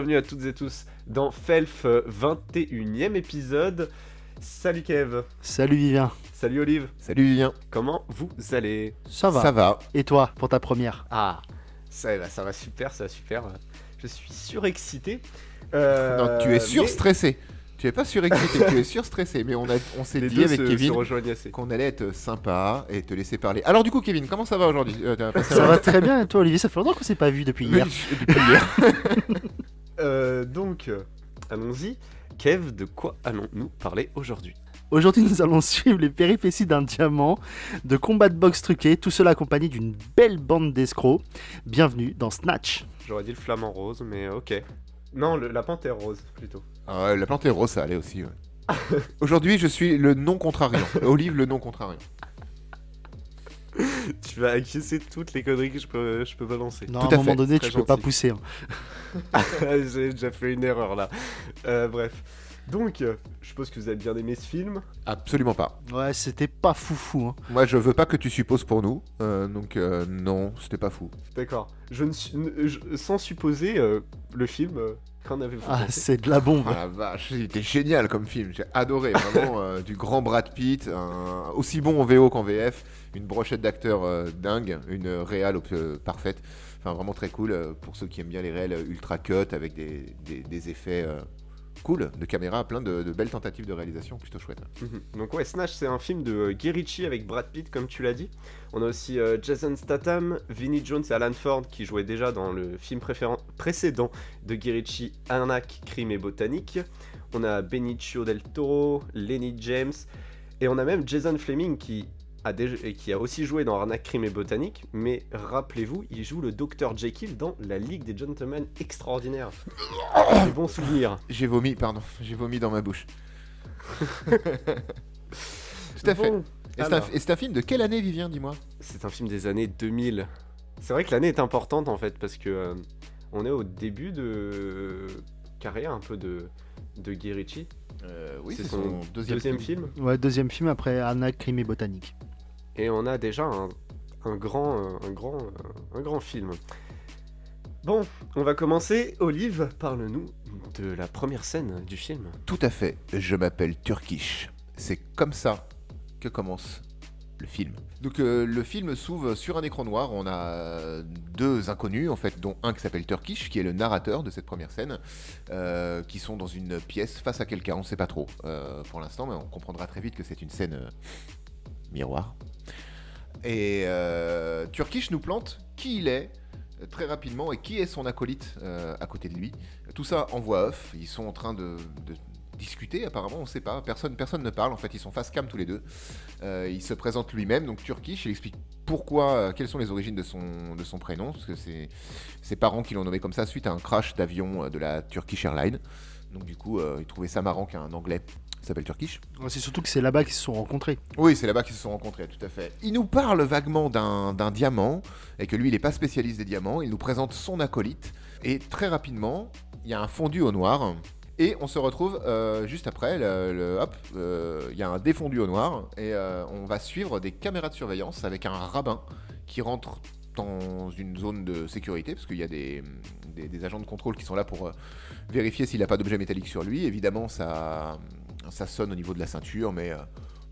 bienvenue à toutes et tous dans Felf 21e épisode. Salut Kev. Salut Vivien. Salut Olive. Salut Vivien. Comment vous allez? Ça va. Ça va. Et toi, pour ta première? Ah, ça va, ça va super, ça va super. Je suis surexcité. Euh, non, tu es mais surstressé. Tu es pas surexcité, tu es surstressé. Mais on, a, on s'est Les dit avec se, Kevin qu'on allait être sympa et te laisser parler. Alors du coup, Kevin, comment ça va aujourd'hui? Euh, Ça va très bien et toi Olivier, ça fait longtemps qu'on s'est pas vu depuis hier. Depuis hier. Euh, donc, euh, allons-y. Kev, de quoi allons-nous parler aujourd'hui? Aujourd'hui nous allons suivre les péripéties d'un diamant, de combats de boxe truqués, tout cela accompagné d'une belle bande d'escrocs. Bienvenue dans Snatch. J'aurais dit le flamant rose, mais ok. Non, le- la panthère rose plutôt. Ah ouais, la plante est rose, ça allait aussi. ouais. aujourd'hui, je suis le non contrariant. Olive, le non contrariant. Tu vas acquiescer toutes les conneries que je peux, je peux balancer. Non, Tout à à un moment fait, donné, très tu peux pas gentil. pousser. hein. J'ai déjà fait une erreur là. Euh, bref. Donc, je suppose que vous avez bien aimé ce film. Absolument pas. Ouais, c'était pas foufou. Hein. Moi, je veux pas que tu supposes pour nous. euh, donc euh, non, c'était pas fou. D'accord. Je ne je- sans supposer euh, le film, euh, qu'en avez-vous Ah, c'est de la bombe. Ah la vache, c'était génial comme film. J'ai adoré, vraiment euh, du grand Brad Pitt, un- aussi bon en VO qu'en VF, une brochette d'acteurs euh, dingue, une réale euh, parfaite. Enfin, vraiment très cool euh, pour ceux qui aiment bien les réels ultra cut avec des, effets cool de caméra, plein de, belles tentatives de réalisation, plutôt chouette. Mhm. Donc ouais, Snatch, c'est un film de euh, Guy Ritchie avec Brad Pitt, comme tu l'as dit. On a aussi Jason Statham, Vinnie Jones et Alan Ford qui jouaient déjà dans le film précédent de Guy Ritchie, Arnaque, Crime et Botanique. On a Benicio del Toro, Lenny James, et on a même Jason Fleming qui a, déjà, et qui a aussi joué dans Arnaque, Crime et Botanique. Mais rappelez-vous, il joue le Dr Jekyll dans La Ligue des Gentlemen Extraordinaires. Des bons souvenirs. J'ai vomi, pardon, j'ai vomi dans ma bouche. Tout à fait. Bon, Et c'est un, alors. et c'est un film de quelle année, Vivien, dis-moi? C'est un film des années 2000. C'est vrai que l'année est importante en fait parce que euh, on est au début de carrière un peu de de Guy Ritchie. Euh, Oui, c'est son son deuxième, deuxième film. Ouais, deuxième film après Anna, Crime et Botanique. Et on a déjà un, grand un grand un grand film. Bon, on va commencer. Olive, parle-nous de la première scène du film. Tout à fait, je m'appelle Turkish. C'est comme ça que commence le film. Donc euh, le film s'ouvre sur un écran noir, on a euh, deux inconnus en fait, dont un qui s'appelle Turkish, qui est le narrateur de cette première scène, euh, qui sont dans une pièce face à quelqu'un, on ne sait pas trop pour l'instant, mais on comprendra très vite que c'est une scène miroir. Et euh, Turkish nous plante qui il est euh, très rapidement et qui est son acolyte euh, à côté de lui. Tout ça en voix off, ils sont en train de, discuter apparemment, on ne sait pas, personne, personne ne parle, en fait ils sont face cam tous les deux. Il se présente lui-même, donc Turkish, il explique pourquoi, quelles sont les origines de son, de son prénom, parce que c'est ses parents qui l'ont nommé comme ça suite à un crash d'avion de la Turkish Airlines. Donc du coup, il trouvait ça marrant qu'un anglais s'appelle Turkish. C'est surtout que c'est là-bas qu'ils se sont rencontrés. Oui, c'est là-bas qu'ils se sont rencontrés, tout à fait. Il nous parle vaguement d'un diamant, et que lui, il n'est pas spécialiste des diamants. Il nous présente son acolyte, et très rapidement, il y a un fondu au noir, et on se retrouve euh, juste après, le, le- hop, euh, il y a un défondu au noir, et euh, on va suivre des caméras de surveillance avec un rabbin qui rentre dans une zone de sécurité, parce qu'il y a des, des- des agents de contrôle qui sont là pour vérifier s'il n'a pas d'objet métallique sur lui. Évidemment, ça, ça sonne au niveau de la ceinture, mais... euh,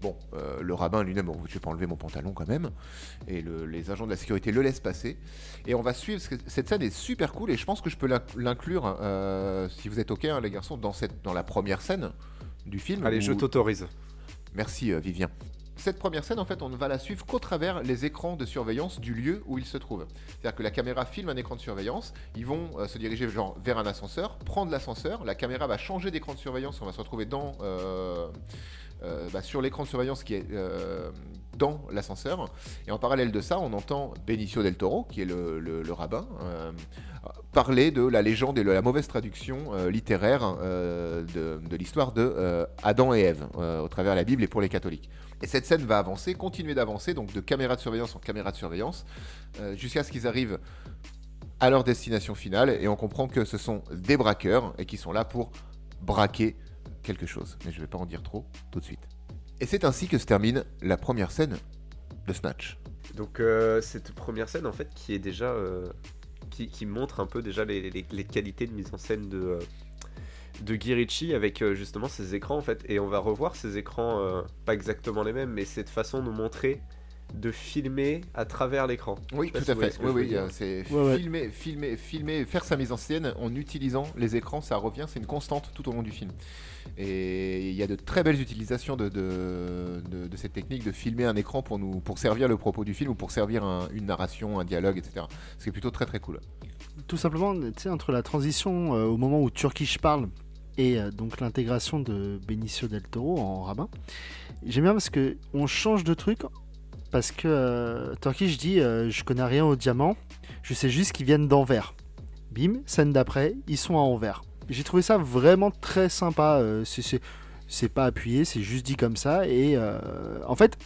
Bon, euh, le rabbin lui-même, bon, je vais pas enlever mon pantalon quand même, et le- les agents de la sécurité le laissent passer. Et on va suivre, parce que cette scène est super cool, et je pense que je peux l'in- l'inclure, euh, si vous êtes ok, hein, les garçons, dans, cette, dans la première scène du film. Allez, où- je t'autorise. Merci Vivien. Cette première scène, en fait, on ne va la suivre qu'au travers les écrans de surveillance du lieu où il se trouve. C'est-à-dire que la caméra filme un écran de surveillance, ils vont euh, se diriger genre vers un ascenseur, prendre l'ascenseur, la caméra va changer d'écran de surveillance, on va se retrouver dans, euh, bah, sur l'écran de surveillance qui est euh, dans l'ascenseur. Et en parallèle de ça, on entend Benicio del Toro, qui est le, rabbin, euh, parler de la légende et de la mauvaise traduction euh, littéraire euh, de, l'histoire de euh, Adam et Ève euh, au travers de la Bible et pour les catholiques. Et cette scène va avancer, continuer d'avancer, donc de caméra de surveillance en caméra de surveillance, euh, jusqu'à ce qu'ils arrivent à leur destination finale, et on comprend que ce sont des braqueurs, et qui sont là pour braquer quelque chose. Mais je ne vais pas en dire trop tout de suite. Et c'est ainsi que se termine la première scène de Snatch. Donc euh, cette première scène en fait qui est déjà euh, qui, qui montre un peu déjà les, les- les qualités de mise en scène de, euh, de Guy Ritchie avec euh, justement ces écrans en fait. Et on va revoir ces écrans, euh, pas exactement les mêmes, mais cette façon de nous montrer, de filmer à travers l'écran. Oui, tout à fait. ce Oui, oui, c'est Ouais, ouais. filmer, filmer, filmer, faire sa mise en scène en utilisant les écrans, ça revient, c'est une constante tout au long du film. Et il y a de très belles utilisations de, cette technique de filmer un écran pour nous, pour servir le propos du film ou pour servir un- une narration, un dialogue, etc. Ce qui est plutôt très très cool. Tout simplement, tu sais, entre la transition euh, au moment où Turkish parle et euh, donc l'intégration de Benicio del Toro en rabbin, j'aime bien parce que on change de truc parce que euh, Turkish dit je connais rien au diamant, je sais juste qu'ils viennent d'Anvers. Bim, scène d'après, ils sont à Anvers. J'ai trouvé ça vraiment très sympa. euh, c'est- pas appuyé, c'est juste dit comme ça et euh, en fait.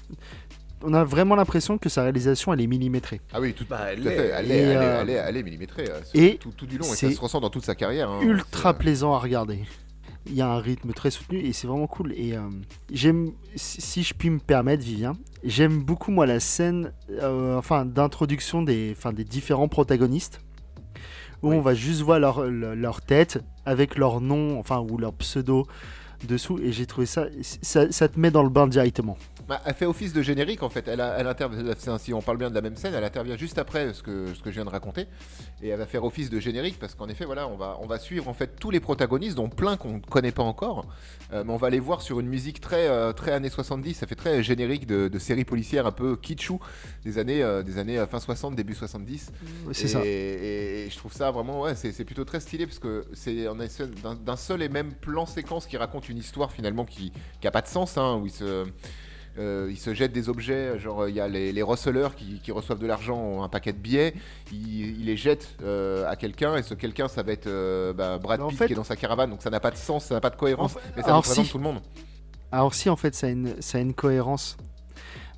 On a vraiment l'impression que sa réalisation elle est millimétrée. Ah oui, tout, Bah, elle tout à fait. Elle est, elle est- euh, elle est- elle est millimétrée euh, et tout, tout du long et ça se ressent dans toute sa carrière. hein. ultra plaisant à regarder. Il y a un rythme très soutenu et c'est vraiment cool. Et euh, j'aime, si si je puis me permettre, Vivien, j'aime beaucoup moi la scène, euh, enfin d'introduction des, enfin des différents protagonistes, où Oui. on va juste voir leur, leur, leur tête avec leur nom, enfin ou leur pseudo dessous. Et j'ai trouvé ça, ça, ça te met dans le bain directement. Bah, elle fait office de générique en fait. Elle, elle intervient, si on parle bien de la même scène, elle intervient juste après ce que, ce que je viens de raconter. Et elle va faire office de générique parce qu'en effet, voilà, on va, on va suivre en fait tous les protagonistes, dont plein qu'on ne connaît pas encore. Euh, mais on va les voir sur une musique très, euh, très années 70. Ça fait très générique de, de séries policières un peu kitschou des années, euh, des années euh, fin 60, début 70. C'est et, ça. Et, et je trouve ça vraiment, ouais, c'est plutôt très stylé parce que c'est d'un seul et même plan séquence qui raconte une histoire finalement qui n'a pas de sens, hein, où il se, euh, il se jette des objets, genre il y a les, les receleurs qui, qui reçoivent de l'argent, ont un paquet de billets, il, il les jette euh, à quelqu'un et ce quelqu'un ça va être euh, bah, Brad Pitt fait- qui est dans sa caravane, donc ça n'a pas de sens, ça n'a pas de cohérence, En fait- mais ça alors représente si. tout le monde. Alors si en fait ça a une, ça a une cohérence.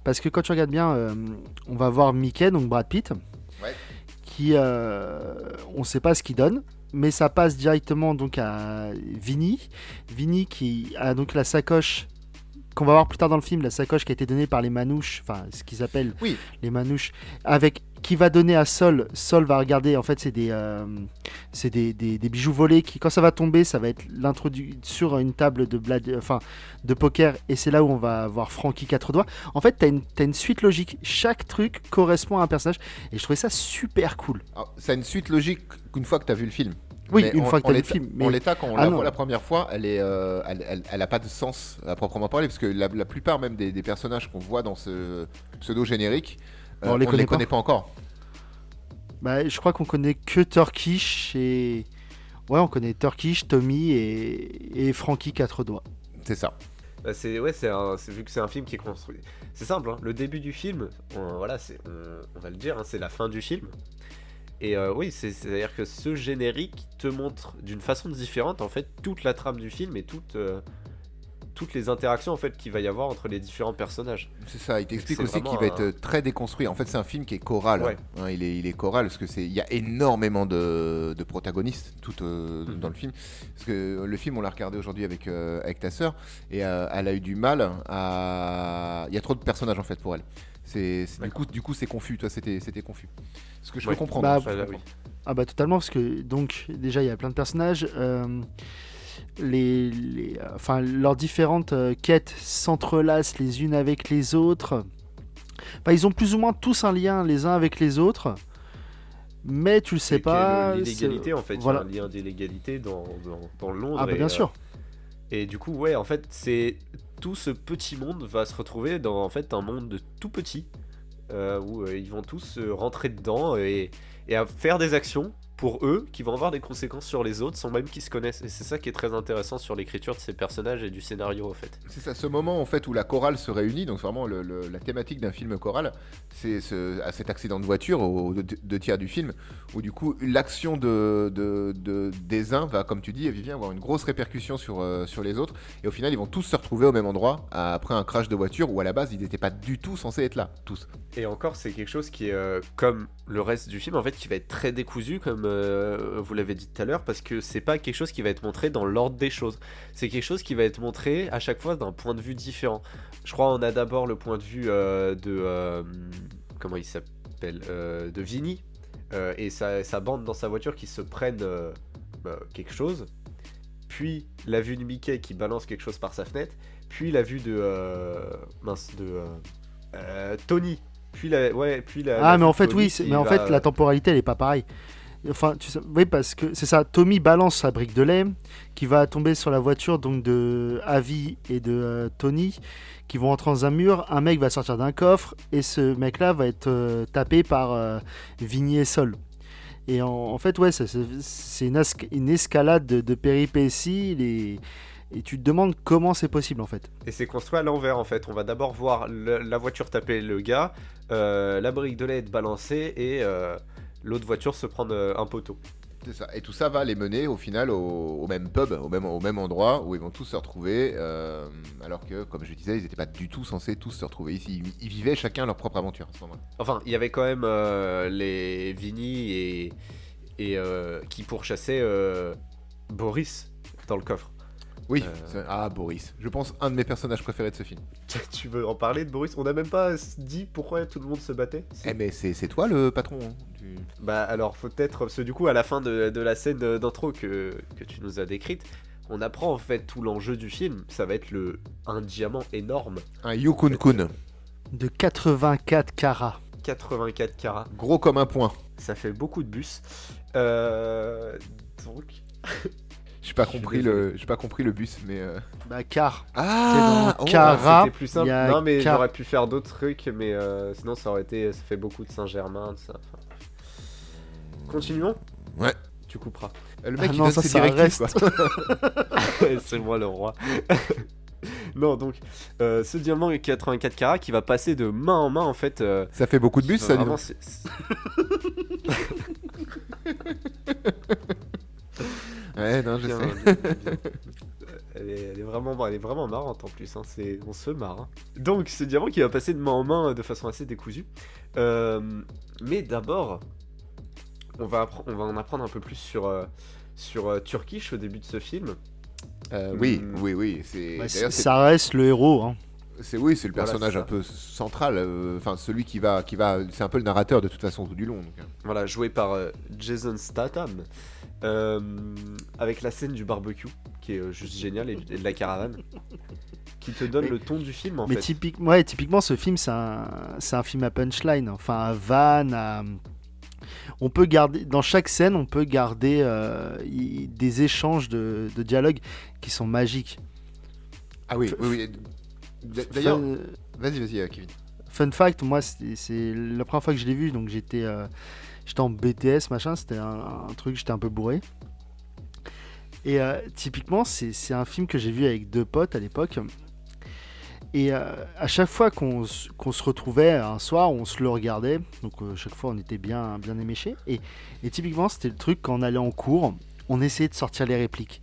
Parce que quand tu regardes bien, euh, on va voir Mickey, donc Brad Pitt, Ouais. qui, euh, on ne sait pas ce qu'il donne, mais ça passe directement donc à Vinny. Vinny qui a donc la sacoche qu'on va voir plus tard dans le film, la sacoche qui a été donnée par les manouches, enfin ce qu'ils appellent Oui. les manouches, avec qui va donner à Sol. Sol va regarder, en fait c'est des, euh, c'est des, des- des bijoux volés qui, quand ça va tomber, ça va être l'introduit sur une table de, enfin, de poker et c'est là où on va voir Frankie quatre doigts. En fait, t'as une, t'as une suite logique. Chaque truc correspond à un personnage et je trouvais ça super cool. A une suite logique qu'une fois que tu as vu le film. Oui, Mais une en- fois que en vu le film. En Mais l'état, quand on Ah la non. voit la première fois, elle est, euh, elle, elle- elle a pas de sens à proprement parler, parce que la, la plupart même des, des personnages qu'on voit dans ce pseudo générique, euh, On les ne connaît les pas. connaît pas encore. bah, je crois qu'on connaît que Turkish et. Ouais, on connaît Turkish, Tommy et, et Frankie quatre doigts. C'est ça. Bah, c'est ouais, c'est- vu que c'est un film qui est construit. C'est simple, hein, le début du film, on, voilà, c'est on, on va le dire, hein, c'est la fin du film. Et euh, oui, c'est à dire que ce générique te montre d'une façon différente en fait toute la trame du film et toute, euh, toutes les interactions en fait qu'il va y avoir entre les différents personnages. C'est ça. Il t'explique aussi qu'il va être un- euh, très déconstruit. En fait, c'est un film qui est choral. Ouais. hein, il, est, il est choral parce que c'est, il y a énormément de, de protagonistes tout euh, Mhm. dans le film. Parce que le film, on l'a regardé aujourd'hui avec euh, avec ta sœur et euh, elle a eu du mal à. Il y a trop de personnages en fait pour elle. C'est, du coup, du coup, c'est confus. Toi, c'était, c'était confus. Ce que je Ouais. peux comprendre. Bah, je Ah. Ah bah totalement parce que donc déjà il y a plein de personnages. Euh, les, les- enfin leurs différentes euh, quêtes s'entrelacent les unes avec les autres. Enfin, ils ont plus ou moins tous un lien les uns avec les autres. Mais tu le sais Et pas. c'est- en fait, Voilà. il y a un lien d'illégalité dans, dans, dans Londres. Ah bah et, bien euh, sûr. Et du coup, ouais, en fait, c'est tout ce petit monde va se retrouver dans en fait un monde de tout petit euh, où euh, ils vont tous rentrer dedans et, et à faire des actions pour eux qui vont avoir des conséquences sur les autres sans même qu'ils se connaissent. Et c'est ça qui est très intéressant sur l'écriture de ces personnages et du scénario en fait. C'est ça, ce moment en fait où la chorale se réunit, donc vraiment le- le- la thématique d'un film choral, c'est ce, à cet accident de voiture aux deux, tiers du film, où du coup l'action de, de- de- des uns va, comme tu dis, Vivien, avoir une grosse répercussion sur, euh, sur les autres, et au final ils vont tous se retrouver au même endroit après un crash de voiture où à la base ils n'étaient pas du tout censés être là, tous. Et encore, c'est quelque chose qui est euh, comme le reste du film, en fait, qui va être très décousu, comme euh, vous l'avez dit tout à l'heure, parce que c'est pas quelque chose qui va être montré dans l'ordre des choses. C'est quelque chose qui va être montré à chaque fois d'un point de vue différent. Je crois on a d'abord le point de vue euh, de. euh, comment il s'appelle De Vinny. euh, et sa, bande dans sa voiture qui se prennent bah, quelque chose. Puis la vue de Mickey qui balance quelque chose par sa fenêtre. Puis la vue de. mince, de. Tony. Puis la. Ouais, puis la. la Ah, mais en fait, oui, mais en fait, la temporalité, elle est pas pareille. Enfin, tu sais, oui, parce que c'est ça. Tommy balance sa brique de lait qui va tomber sur la voiture donc de Avi et de euh, Tony qui vont entrer dans un mur. Un mec va sortir d'un coffre et ce mec-là va être euh, tapé par euh, Vigny et Sol. Et en, en fait, ouais, c'est une escalade de, de péripéties. les- Et tu te demandes comment c'est possible en fait. Et c'est construit à l'envers en fait. On va d'abord voir le- la voiture taper le gars, euh, la brique de lait être balancée et euh, l'autre voiture se prendre euh, un poteau. C'est ça. Et tout ça va les mener au final au, au même pub, au même, au même endroit où ils vont tous se retrouver. euh, alors que, comme je disais, ils n'étaient pas du tout censés tous se retrouver ici. Ils, ils vivaient chacun leur propre aventure à ce moment-là. Enfin, il y avait quand même euh, les Vinny et, et euh, qui pourchassaient euh, Boris dans le coffre. Oui. Euh. c'est- Ah, Boris. Je pense un de mes personnages préférés de ce film. tu veux en parler de Boris? On n'a même pas dit pourquoi tout le monde se battait. Eh, mais c'est c'est toi le patron. hein, du- Bah alors faut peut-être, parce que du coup à la fin de, de la scène d'intro que, que tu nous as décrite, on apprend en fait tout l'enjeu du film, ça va être le un diamant énorme, Un Yukun Kun. De 84 carats. 84 carats, Gros comme un point. ça fait beaucoup de bus. Euh, donc, J'ai pas compris le, j'ai pas compris le bus, mais. euh, Bah, car. Ah, ah, Cara, c'était plus simple. Non mais car- j'aurais pu faire d'autres trucs, mais euh, sinon ça aurait été, ça fait beaucoup de Saint-Germain, de ça. enfin. Continuons. Ouais. Tu couperas. Le mec Ah il non, donne ça, ses ça directives, reste. quoi. c'est moi le roi. non, donc, euh, ce diamant est 84 carats qui va passer de main en main en fait. euh, Ça fait beaucoup de bus, ça, dis vraiment, donc. c'est- c'est- Ouais, non, je bien, sais. bien, bien. Elle est, elle est vraiment, elle est vraiment marrante en plus. hein, c'est, on se marre. hein. Donc, ce diamant qui va passer de main en main de façon assez décousue. Euh, mais d'abord, on va, on va en apprendre un peu plus sur, euh, sur euh, Turkish au début de ce film. Euh, oui, Hmm. oui, oui. C'est Bah, c'est- ça reste le héros. Hein. C'est oui, c'est le Voilà, personnage un peu central. euh, Enfin, celui qui va, qui va, c'est un peu le narrateur de toute façon tout du long. donc, euh. Voilà, joué par euh, Jason Statham, euh, avec la scène du barbecue, qui est euh, juste géniale, et, et de la caravane, qui te donne Mais- le ton du film en Mais fait. typique, ouais, typiquement, ce film, c'est un, c'est un film à punchline, enfin à van, à... On peut garder, dans chaque scène, on peut garder euh, y- des échanges de, de dialogue qui sont magiques. Ah oui, oui, oui. D'ailleurs, vas-y, vas-y, euh, Kevin. fun fact, moi, c'est la première fois que je l'ai vu, donc j'étais euh, j'étais en BTS, machin, c'était un, un truc, j'étais un peu bourré. Et euh, typiquement, c'est un film que j'ai vu avec deux potes à l'époque. Et euh, à chaque fois qu'on se retrouvait un soir, on se le regardait. Donc chaque fois, on était bien, bien éméchés. Et, et typiquement, c'était le truc quand on allait en cours, on essayait de sortir les répliques.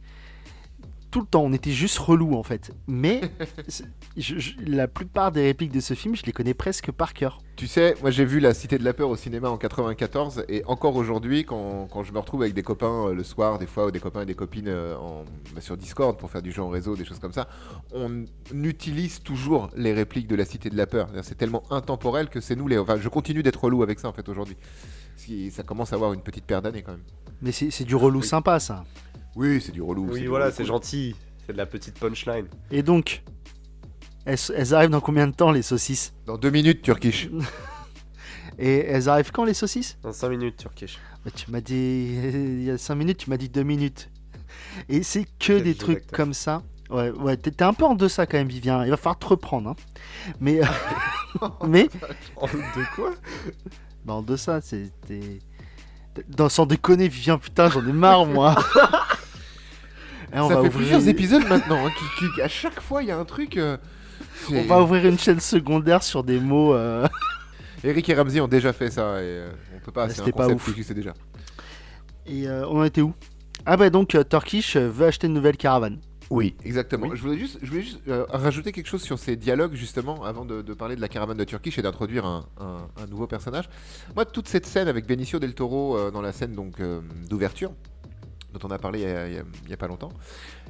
Tout le temps, on était juste relou en fait. Mais c'est- je- je- la plupart des répliques de ce film, je les connais presque par cœur. Tu sais, moi j'ai vu La Cité de la Peur au cinéma en 94 et encore aujourd'hui, quand, quand je me retrouve avec des copains euh, le soir, des fois, ou des copains et des copines euh, en- bah, sur Discord pour faire du jeu en réseau, des choses comme ça, on utilise toujours les répliques de La Cité de la Peur. C'est tellement intemporel que c'est nous les. Enfin, je continue d'être relou avec ça en fait aujourd'hui. Ça commence à avoir une petite paire d'années quand même. Mais c'est c'est du relou sympa ça. Oui, c'est du relou. Oui, voilà, c'est gentil, c'est de la petite punchline. Et donc, elles, elles arrivent dans combien de temps les saucisses? Dans deux minutes, Turkish. Et elles arrivent quand les saucisses? Dans 5 minutes, Turkish. Bah, Tu m'as dit il y a 5 minutes, tu m'as dit 2 minutes. Et c'est que des trucs comme ça. Ouais, ouais, t'es un peu en deçà quand même, Vivien. Il va falloir te reprendre. hein. Mais, mais Oh, de quoi? Bah, en deçà, c'est. t'es- Dans, sans déconner, Vivien, putain, j'en ai marre, moi. Et on ça va fait ouvrir- plusieurs épisodes maintenant. hein, qui, qui- à chaque fois, il y a un truc. euh, On va ouvrir une chaîne secondaire sur des mots. euh, Eric et Ramsey ont déjà fait ça et euh, on peut pas. C'est un c'était pas concept ouf. qui existait déjà. Et on en était où? Ah bah donc Turkish veut acheter une nouvelle caravane. Oui, exactement. Oui. Je voulais juste, je voulais juste euh, rajouter quelque chose sur ces dialogues, justement, avant de, de parler de la caravane de Turkish et d'introduire un, un- un nouveau personnage. Moi, toute cette scène avec Benicio del Toro euh, dans la scène donc euh, d'ouverture, dont on a parlé il y a, pas longtemps,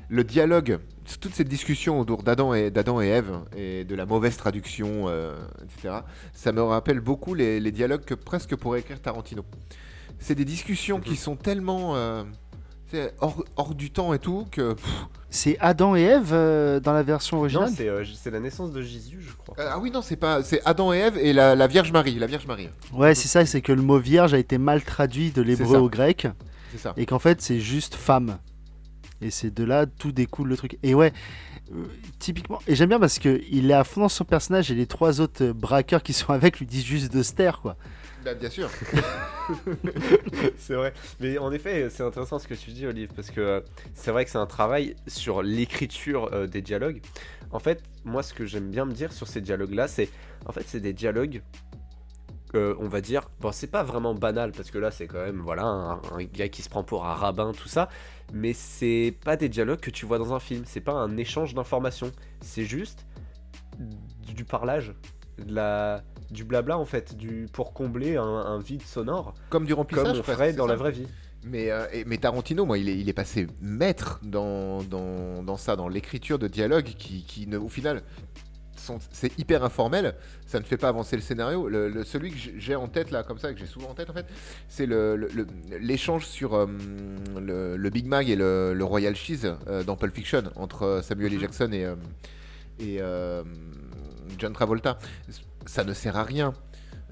le dialogue, toute cette discussion autour d'Adam et, d'Adam et Ève et de la mauvaise traduction, euh, etc., ça me rappelle beaucoup les, les dialogues que presque pourrait écrire Tarantino. c'est des discussions qui sont tellement euh, hors, hors du temps et tout que. pff, C'est Adam et Ève euh, dans la version Non, originale c'est euh, c'est la naissance de Jésus, je crois. euh, ah oui, non, c'est pas. C'est Adam et Ève et la, la Vierge Marie. La Vierge Marie. Ouais, c'est ça, c'est que le mot vierge a été mal traduit de l'hébreu au grec. Ça. et qu'en fait c'est juste femme. Et c'est de là tout découle le truc. Et ouais, euh, typiquement, et j'aime bien parce que il est à fond dans son personnage et les trois autres braqueurs qui sont avec lui disent juste de se taire quoi. Bah, bien sûr. c'est vrai. Mais en effet, c'est intéressant ce que tu dis, Olive, parce que euh, c'est vrai que c'est un travail sur l'écriture euh, des dialogues. En fait, moi, ce que j'aime bien me dire sur ces dialogues-là, c'est. En fait, c'est des dialogues. Euh, on va dire, bon, c'est pas vraiment banal parce que là, c'est quand même, voilà, un, un gars qui se prend pour un rabbin, tout ça. Mais c'est pas des dialogues que tu vois dans un film. C'est pas un échange d'informations. C'est juste du, du parlage, de la, du blabla en fait, du pour combler un, un vide sonore Comme du remplissage. comme on ferait dans ça. la vraie vie. Mais, euh, et- mais Tarantino, moi, il est, il est passé maître dans, dans, dans ça, dans l'écriture de dialogues qui, qui ne, au final, c'est hyper informel. Ça ne fait pas avancer le scénario. Le, le- celui que j'ai- en tête, là, comme ça, que j'ai souvent en tête, en fait, c'est l'échange sur euh, le, le Big Mac et le, Royal Cheese euh, dans Pulp Fiction entre Samuel L. Mhm. Jackson et, euh, et euh, John Travolta. Ça ne sert à rien.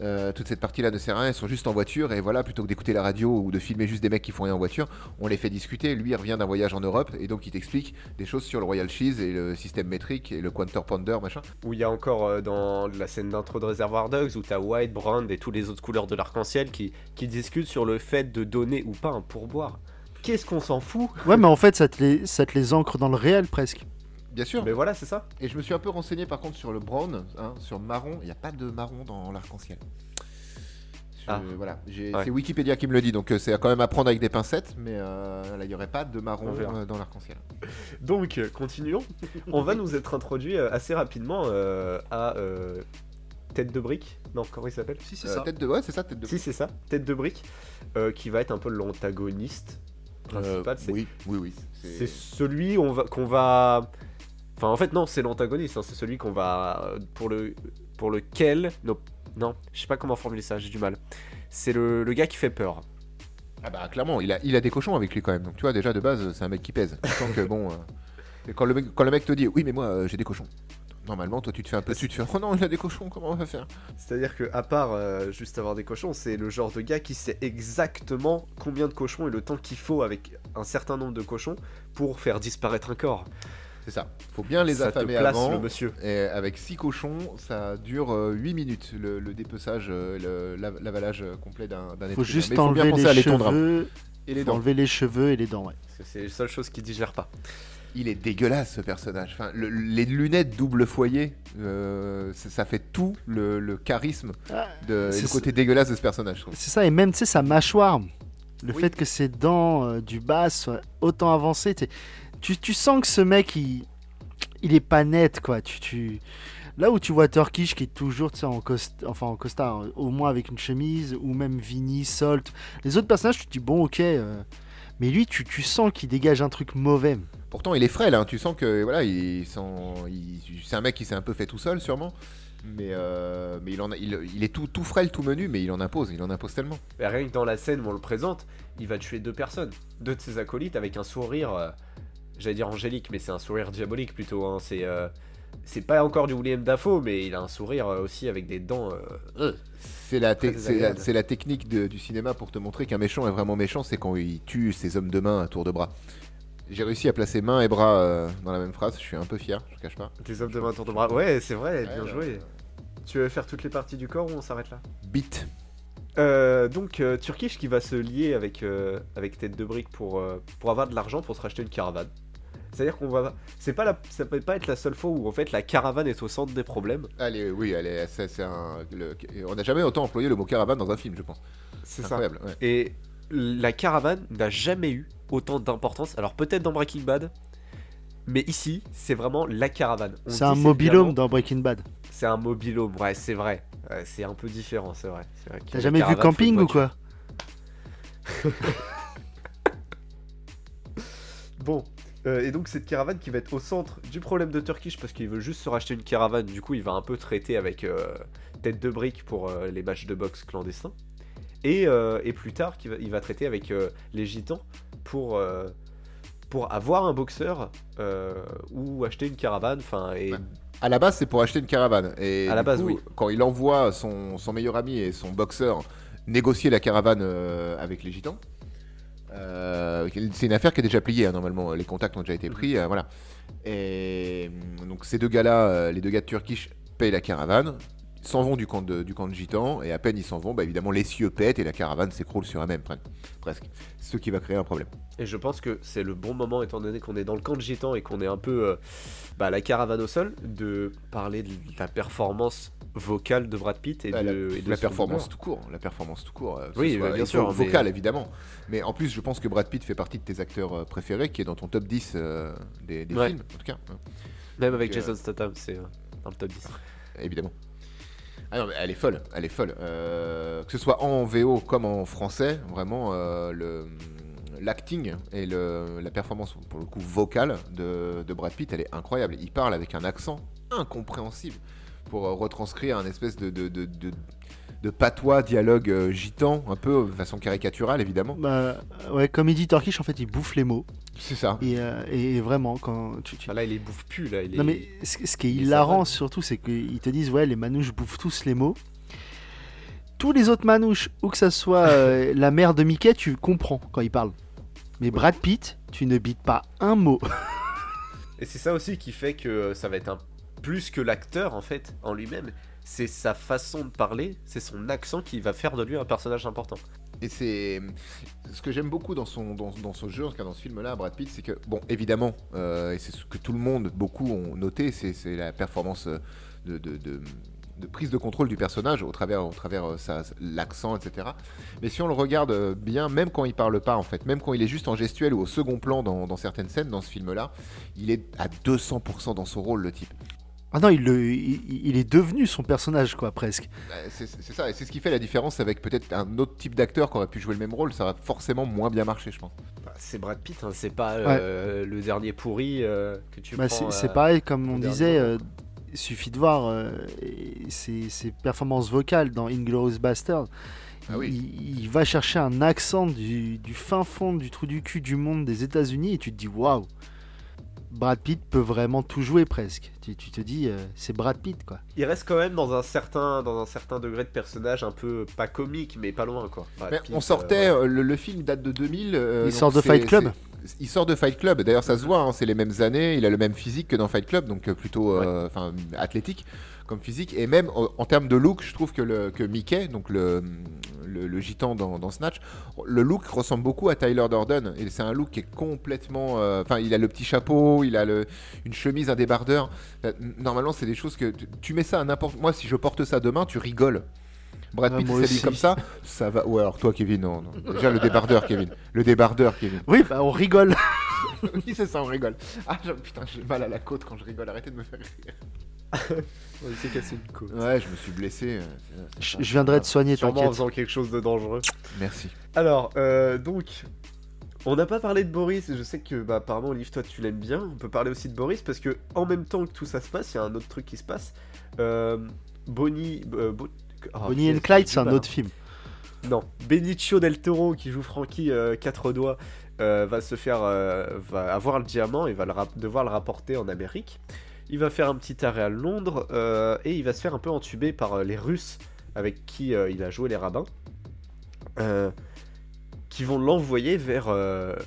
Euh, toute cette partie-là ne sert à rien, ils sont juste en voiture et voilà, plutôt que d'écouter la radio ou de filmer juste des mecs qui font rien en voiture, on les fait discuter. Lui, il revient d'un voyage en Europe et donc il t'explique des choses sur le Royal Cheese et le système métrique et le Quantor Pounder, machin. Où il y a encore euh, dans la scène d'intro de Reservoir Dogs où t'as White, Brown et toutes les autres couleurs de l'arc-en-ciel qui, qui discutent sur le fait de donner ou pas un pourboire. Qu'est-ce qu'on s'en fout? Ouais, mais en fait ça te les, ça te les ancre dans le réel presque. Bien sûr. Mais voilà, c'est ça. Et je me suis un peu renseigné par contre sur le brown, hein, sur le marron. Il n'y a pas de marron dans l'arc-en-ciel. Ah. Voilà, Ouais. c'est Wikipédia qui me le dit, donc euh, c'est quand même à prendre avec des pincettes, mais euh, là il n'y aurait pas de marron euh, dans l'arc-en-ciel. Donc, continuons. On va nous être introduit assez rapidement à Tête de brique. Non, comment il s'appelle? Si, Euh, tête de, ouais, c'est ça, tête de. Si, c'est ça, Tête de brique, qui va être un peu l'antagoniste principal. c'est- oui, oui, oui. C'est celui va- qu'on va. Enfin, en fait, non, c'est l'antagoniste. hein, c'est celui qu'on va. Pour, le, pour lequel. Non, non, je sais pas comment formuler ça, j'ai du mal. C'est le, le gars qui fait peur. Ah bah clairement, il a, il a des cochons avec lui quand même. Donc tu vois, déjà de base, c'est un mec qui pèse. Que bon. euh, quand, le mec, quand le mec te dit oui, mais moi euh, j'ai des cochons. Normalement, toi tu te fais un peu dessus, tu te fais oh non, il a des cochons, comment on va faire? C'est-à-dire que, à part euh, juste avoir des cochons, c'est le genre de gars qui sait exactement combien de cochons et le temps qu'il faut avec un certain nombre de cochons pour faire disparaître un corps. C'est ça. Faut bien les ça te affamer place avant. le monsieur. Et avec 6 cochons, ça dure 8 minutes le, le dépeçage, euh, la- l'avalage euh, complet d'un être Faut humain. juste Mais faut bien enlever les cheveux, Et les faut dents. enlever les cheveux et les dents. Ouais. Parce que C'est les seules choses qu'il digère pas. Il est dégueulasse ce personnage. Enfin, le- les lunettes double foyer, euh, ça ça fait tout le, le charisme de, et le côté dégueulasse de ce personnage. C'est ça, et même, tu sais, sa mâchoire, le Oui. fait que ses dents euh, du bas soient autant avancées, tu, tu sens que ce mec, il, il est pas net, quoi. Tu, tu... Là où tu vois Turkish qui est toujours, tu sais, en, cost... enfin, en costard, au moins avec une chemise, ou même Vinny, Salt. Les autres personnages, tu te dis, bon, ok. euh, Mais lui, tu, tu sens qu'il dégage un truc mauvais. Pourtant, il est frêle. hein. Tu sens que voilà, il, sent- il- c'est un mec qui s'est un peu fait tout seul, sûrement. Mais, euh, mais il, en a- il, il est tout, tout frêle, tout menu, mais il en impose. Il en impose tellement. Et rien que dans la scène où on le présente, il va tuer deux personnes, deux de ses acolytes avec un sourire, euh, j'allais dire angélique, mais c'est un sourire diabolique plutôt. hein, C'est euh, c'est pas encore du William Dafoe, mais il a un sourire euh, aussi avec des dents. euh. C'est la, te- Très c'est la, désagréable. c'est la technique de- du cinéma pour te montrer qu'un méchant est vraiment méchant, c'est quand il tue ses hommes de main à tour de bras. J'ai réussi à placer main et bras euh, dans la même phrase, je suis un peu fier, je te cache pas. Des hommes de main tour de bras. Ouais, c'est vrai, bien Ouais, joué. Tu veux faire toutes les parties du corps ou on s'arrête là? Beat. Euh, donc euh, Turkish qui va se lier avec, euh, avec Tête de Brique pour, pour avoir de l'argent pour se racheter une caravane. C'est-à-dire qu'on va. C'est pas la... Ça peut pas être la seule fois où en fait la caravane est au centre des problèmes. Allez, oui, allez, c'est, un, le- on n'a jamais autant employé le mot caravane dans un film, je pense. C'est ça. Incroyable. ouais. Et la caravane n'a jamais eu autant d'importance. Alors peut-être dans Breaking Bad, mais ici c'est vraiment la caravane. C'est un mobilhome dans Breaking Bad. C'est un mobilhome, ouais, c'est vrai. Ouais, c'est un peu différent, c'est vrai. T'as jamais vu Camping ou quoi Bon, euh, et donc cette caravane qui va être au centre du problème de Turkish parce qu'il veut juste se racheter une caravane, du coup il va un peu traiter avec euh, tête de brique pour euh, les matchs de boxe clandestins. Et, et plus tard, va- il va traiter avec les gitans pour, pour avoir un boxeur ou acheter une caravane. Enfin, et. À la base, c'est pour acheter une caravane. Et À la base, coup, oui. Quand il envoie son, son meilleur ami et son boxeur négocier la caravane avec les gitans, euh, c'est une affaire qui est déjà pliée, hein, normalement. Les contacts ont déjà été pris. euh, voilà. Et euh, donc, ces deux gars-là, les deux gars de Turkish, payent la caravane. S'en vont du camp de, du camp de gitans et à peine ils s'en vont, bah, évidemment les cieux pètent et la caravane s'écroule sur elle-même pre- presque. Ce qui va créer un problème. Et je pense que c'est le bon moment, étant donné qu'on est dans le camp de gitans et qu'on est un peu euh, bah, la caravane au sol, de parler de la performance vocale de Brad Pitt et Bah, de, la, et de la son performance tout court, la performance tout court. euh, Oui, soit- bah, bien sûr, faut mais- Vocal évidemment. Mais en plus, je pense que Brad Pitt fait partie de tes acteurs euh, préférés, qui est dans ton top 10 euh, des, des Ouais. films, en tout cas. hein, Même avec euh, Jason Statham, c'est euh, dans le top 10. évidemment. Ah elle est folle, elle est folle. Euh, que ce soit en VO comme en français, vraiment euh, l'acting et la performance pour le coup vocale de, Brad Pitt, elle est incroyable. Il parle avec un accent incompréhensible pour euh, retranscrire un espèce de, de- patois dialogue euh, gitan, un peu de façon caricaturale évidemment. Bah, ouais, comme il dit Turkish, en fait, il bouffe les mots. C'est ça. Et, euh, et vraiment, quand tu. tu- Ah, là, il les bouffe plus, là. Il est... Non, mais ce, ce qui est il est hilarant, surtout, c'est qu'ils te disent, ouais, les manouches bouffent tous les mots. Tous les autres manouches, ou que ça soit euh, la mère de Mickey, tu comprends quand il parle. Mais Brad Pitt, tu ne bites pas un mot. Et c'est ça aussi qui fait que euh, ça va être un plus que l'acteur en fait en lui-même. C'est sa façon de parler, c'est son accent qui va faire de lui un personnage important. Et c'est ce que j'aime beaucoup dans son dans, dans ce jeu, en tout cas dans ce film-là, Brad Pitt, c'est que bon, évidemment, euh, et c'est ce que tout le monde, beaucoup ont noté, c'est la performance euh, de, prise de contrôle du personnage au travers au travers euh, l'accent, etc. Mais si on le regarde euh, bien, même quand il parle pas, en fait, même quand il est juste en gestuel ou au second plan dans, dans certaines scènes dans ce film-là, il est à 200% dans son rôle, le type. Ah non, il, le, il, il est devenu son personnage, quoi, presque. Euh, C'est ça, et c'est ce qui fait la différence avec peut-être un autre type d'acteur qui aurait pu jouer le même rôle, ça va forcément moins bien marcher, je pense. Bah, c'est Brad Pitt, hein, c'est pas euh, le dernier pourri euh, que tu Bah, prends. c'est euh, pareil, comme on disait, euh, il suffit de voir euh, ses, ses performances vocales dans Inglourious Bastard. Ah oui. il, il va chercher un accent du, du fin fond du trou du cul du monde des États-Unis et tu te dis waouh, Brad Pitt peut vraiment tout jouer presque. Tu, tu te dis, euh, c'est Brad Pitt quoi. Il reste quand même dans un certain dans un certain degré de personnage un peu pas comique mais pas loin quoi. Brad Mais Pitt, on sortait, euh, euh, le, le film date de 2000. euh, Il sort de Fight Club. Il sort de Fight Club. D'ailleurs, ça se voit, hein, c'est les mêmes années. Il a le même physique que dans Fight Club, donc euh, plutôt euh, athlétique comme physique. Et même en, en termes de look, je trouve que, le, que Mickey, donc le, le, le gitan dans, dans Snatch, le look ressemble beaucoup à Tyler Durden. Et c'est un look qui est complètement. euh, Enfin, il a le petit chapeau, il a le, une chemise, un débardeur. Normalement, c'est des choses que tu, tu mets ça à n'importe. Moi, si je porte ça demain, tu rigoles. Brad Ah, Pitt s'habille comme ça, ça va. Ou alors toi, Kevin, non, non. Déjà le débardeur, Kevin. Le débardeur, Kevin. Oui, bah, on rigole. oui, c'est ça, on rigole. Ah, je- putain, j'ai mal à la côte quand je rigole. Arrêtez de me faire rire. il s'est cassé une côte. Ouais, je me suis blessé. euh, Je, je viendrai te soigner, Sûrement en faisant quelque chose de dangereux. Merci. Alors, euh, donc, on n'a pas parlé de Boris, je sais que, bah, apparemment, Olive, toi, tu l'aimes bien. On peut parler aussi de Boris, parce que, en même temps que tout ça se passe, il y a un autre truc qui se passe. Euh, Bonnie... euh, Bo- oh, Bonnie and Clyde, c'est un autre film. Non, Benicio del Toro, qui joue Frankie euh, quatre doigts, euh, va se faire... euh, va avoir le diamant et va le devoir le rapporter en Amérique. Il va faire un petit arrêt à Londres, euh, et il va se faire un peu entuber par les Russes avec qui il a joué les rabbins. Qui vont l'envoyer vers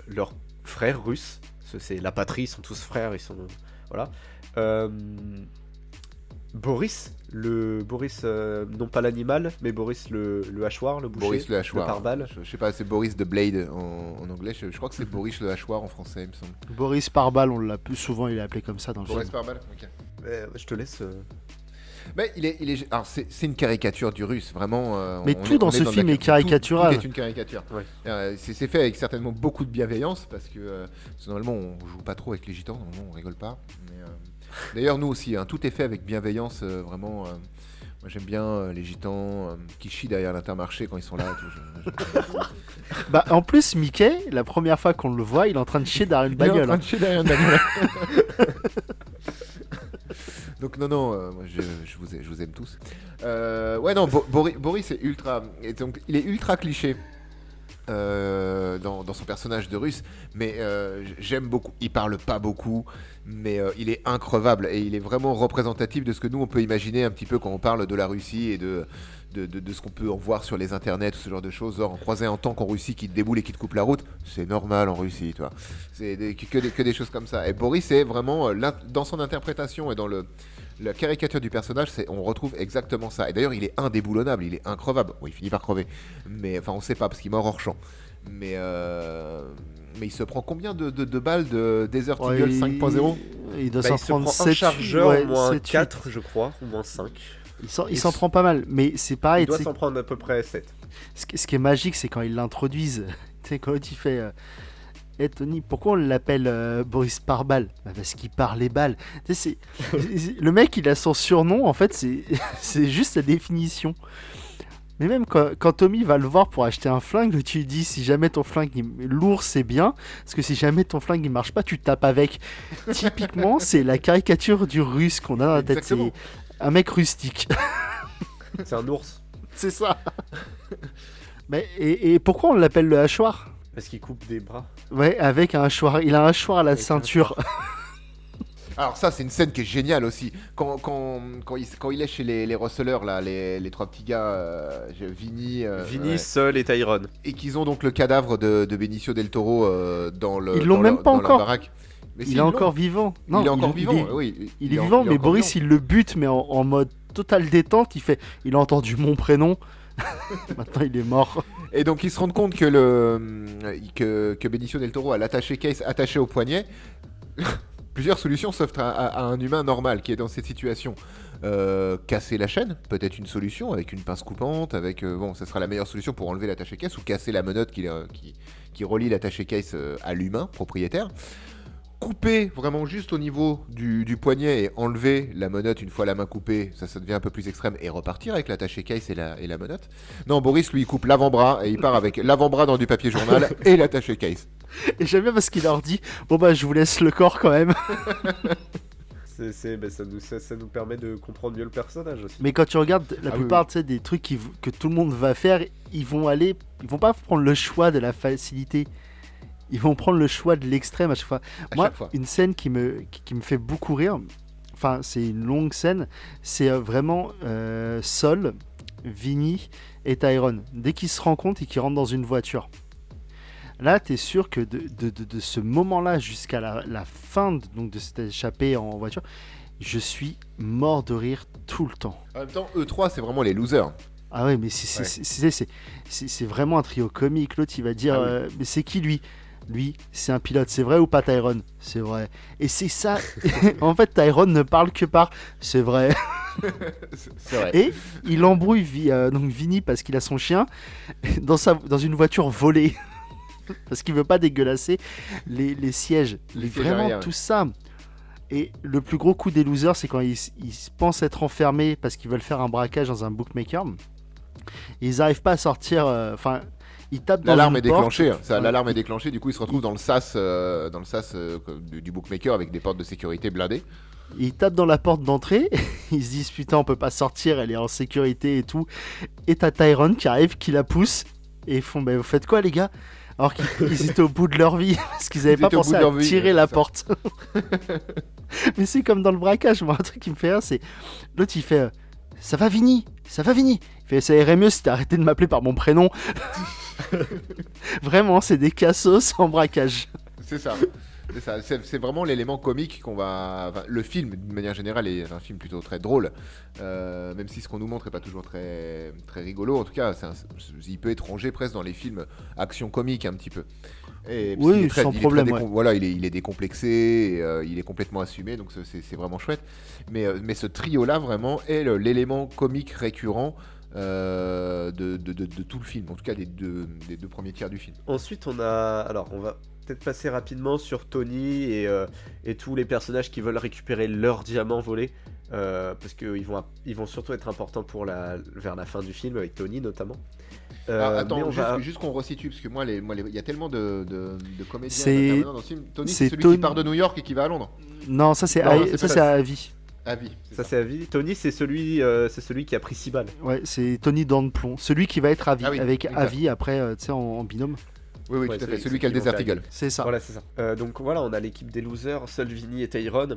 leurs frères russes. C'est la patrie, ils sont tous frères, ils sont voilà. Boris, le Boris, euh, non pas l'animal, mais Boris le, le hachoir, le boucher, Boris le hachoir. pare-balles. Je, je sais pas, c'est Boris de Blade en, en anglais. Je, je crois que c'est Boris le hachoir en français, il me semble. Boris Parbal, on l'a plus souvent, il est appelé comme ça dans le Boris film. Parbal Ok. Euh, je te laisse. euh, Mais il est, il est, alors c'est, c'est une caricature du russe, vraiment. euh, Mais on tout dans ce film est caricatural. Tout, tout est une caricature. Ouais. Euh, c'est, c'est fait avec certainement beaucoup de bienveillance parce que euh, normalement on joue pas trop avec les gitans, normalement on rigole pas. Mais, euh, D'ailleurs nous aussi, hein, tout est fait avec bienveillance, euh, vraiment. euh, moi j'aime bien euh, les gitans qui chient derrière l'intermarché quand ils sont là. et tout, je- je- Bah, en plus, Mickey, la première fois qu'on le voit, il est en train de chier derrière une Il est en bagnole. train hein. de chier derrière une bagnole. Donc non, non, euh, moi, je, je vous, ai- je vous aime tous. Euh, ouais, non, Bo- Boris, Boris est ultra, et donc il est ultra cliché euh, dans, son personnage de russe, mais euh, j'aime beaucoup. Il parle pas beaucoup, mais euh, il est increvable et il est vraiment représentatif de ce que nous on peut imaginer un petit peu quand on parle de la Russie et de de, ce qu'on peut en voir sur les internets, tout ce genre de choses. Genre, en croiser un tank en Russie qui te déboule et qui te coupe la route, c'est normal en Russie, tu. C'est que, des, que des choses comme ça. Et Boris est vraiment, dans son interprétation et dans le, la caricature du personnage, c'est, on retrouve exactement ça. Et d'ailleurs, il est indéboulonnable, il est increvable. Bon, il finit par crever, mais enfin, on sait pas parce qu'il meurt hors champ. Mais, euh, mais il se prend combien de, de- de balles de Desert Ouais, Eagle il- 5.0 Il doit Bah, s'en prendre prend 7 un chargeur ouais, au moins 7, 4, je crois, ou moins 5. Il s'en, prend pas mal, mais c'est pareil. Il doit s'en prendre à peu près 7. ce, qui- ce qui est magique, c'est quand ils l'introduisent. tu sais, quand il fait. euh, Eh Tony, pourquoi on l'appelle euh, Boris Parbal Bah, Parce qu'il part les balles. Tu sais, le mec, il a son surnom, en fait, c'est, c'est juste la définition. Mais même quand, quand Tommy va le voir pour acheter un flingue, tu lui dis si jamais ton flingue il- lourd c'est bien, parce que si jamais ton flingue il marche pas, tu tapes avec. Typiquement, c'est la caricature du russe qu'on a dans la tête. C'est un mec rustique. C'est un ours. c'est ça. Mais, et, et pourquoi on l'appelle le hachoir? Parce qu'il coupe des bras. Ouais, avec un hachoir. Il a un hachoir à la Avec ceinture. Alors ça, c'est une scène qui est géniale aussi. Quand, quand, quand, il, quand il est chez les, les rustlers, là, les, les trois petits gars, euh, Vinny, euh, Vinny, ouais, Sol et Tyrone. et qu'ils ont donc le cadavre de, de Benicio del Toro euh, dans le Ils l'ont même leur- pas encore. baraque. Mais si, il est encore vivant. Non, il est encore il vivant, est- oui. Il est en- vivant, il mais Boris, vivant. il le bute, mais en, en mode total détente. Il fait, il a entendu mon prénom. Maintenant, il est mort. Et donc ils se rendent compte que le que, que Benicio del Toro a l'attaché case attaché au poignet. Plusieurs solutions s'offrent à, un humain normal qui est dans cette situation. Euh, casser la chaîne, peut-être une solution avec une pince coupante, avec euh, bon, ça sera la meilleure solution pour enlever l'attaché case ou casser la menotte qui, euh, qui, qui relie l'attaché case à l'humain propriétaire. Couper vraiment juste au niveau du, du poignet et enlever la menotte une fois la main coupée, ça, ça devient un peu plus extrême et repartir avec l'attaché case et la, et la menotte. Non, Boris lui il coupe l'avant-bras et il part avec l'avant-bras dans du papier journal et l'attaché case. Et j'aime bien parce qu'il leur dit, bon bah, je vous laisse le corps quand même. C'est, c'est- ben, ça, nous, ça, ça nous permet de comprendre mieux le personnage aussi. Mais quand tu regardes la Ah plupart des trucs qui que tout le monde va faire, ils vont aller, ils vont pas prendre le choix de la facilité. Ils vont prendre le choix de l'extrême à chaque fois. À Moi, chaque fois. une scène qui me, qui, qui me fait beaucoup rire, enfin, c'est une longue scène, c'est euh, vraiment euh, Sol, Vinny et Tyrone. Dès qu'ils se rencontrent et qu'ils rentrent dans une voiture. Là, tu es sûr que de, de- de- de ce moment-là jusqu'à la, la fin de, donc, de cette échappée en voiture, je suis mort de rire tout le temps. En même temps, eux trois, c'est vraiment les losers. Ah ouais, mais c'est Ouais. vraiment un trio comique. L'autre, il va dire, Ah oui. euh, mais c'est qui lui? Lui, c'est un pilote, c'est vrai ou pas Tyrone? C'est vrai. Et c'est ça. en fait, Tyrone ne parle que par c'est vrai. Vrai. Et il embrouille euh, donc Vinny parce qu'il a son chien dans, sa, dans une voiture volée. parce qu'il veut pas dégueulasser les, les sièges. Les vraiment, arrière, tout ça. Et le plus gros coup des losers, c'est quand ils, ils pensent être enfermés parce qu'ils veulent faire un braquage dans un bookmaker. Ils n'arrivent pas à sortir. euh, Ils tapent dans L'alarme est porte. déclenchée. Ça, Ouais. L'alarme est déclenchée. Du coup, ils se retrouvent dans le sas, euh, dans le sas euh, du, du bookmaker avec des portes de sécurité blindées. Ils tapent dans la porte d'entrée. Ils se disent putain, on peut pas sortir, elle est en sécurité et tout. Et t'as Tyrone qui arrive, qui la pousse. Et ils font, bah, vous faites quoi les gars? Alors qu'ils ils étaient au bout de leur vie parce qu'ils avaient Ils pas pensé à vie, tirer la ça. porte. Mais c'est comme dans le braquage. Moi, un truc qui me fait rire, c'est l'autre il fait, euh, ça va Vini, ça va Vini. Il fait, ça irait mieux si t'arrêtais de m'appeler par mon prénom. Vraiment, c'est des cassos en braquage. C'est ça. C'est vraiment l'élément comique qu'on va. enfin, le film, d'une manière générale, est un film plutôt très drôle. Euh, même si ce qu'on nous montre est pas toujours très, très rigolo. En tout cas, un- il peut rangé presque dans les films action comique un petit peu. Et Oui, qu'il est très- sans il est très problème, décom- ouais. Voilà, il est, il est décomplexé, et, euh, il est complètement assumé, donc c'est- vraiment chouette. Mais, euh, mais ce trio-là, vraiment, est l'élément comique récurrent euh, de, de- de- de tout le film. En tout cas, des deux, des deux premiers tiers du film. Ensuite, on a. Alors, on va peut-être passer rapidement sur Tony et, euh, et tous les personnages qui veulent récupérer leur diamant volé. euh, parce qu'ils vont, ils vont surtout être importants pour la, vers la fin du film, avec Tony notamment. Euh, mais attends, on juste, va- juste qu'on resitue, parce que moi, les- moi, les- il y a tellement de, de, de comédiens dans ce film. Tony, c'est celui Tony- qui part de New York et qui va à Londres. Non, ça c'est ça c'est ça. À. Ça, c'est Avi. Tony, c'est celui, euh, c'est celui qui a pris 6 balles. Ouais, c'est Tony Plomb. Celui qui va être Avi, Ah oui, avec exact. Avi après, euh, tu sais, en, en binôme. Oui, oui, Ouais, tout à celui- fait. Celui qui a le Eagle. C'est ça. Voilà, c'est ça. Euh, donc voilà, on a l'équipe des losers, seul Vinny et Tyrone.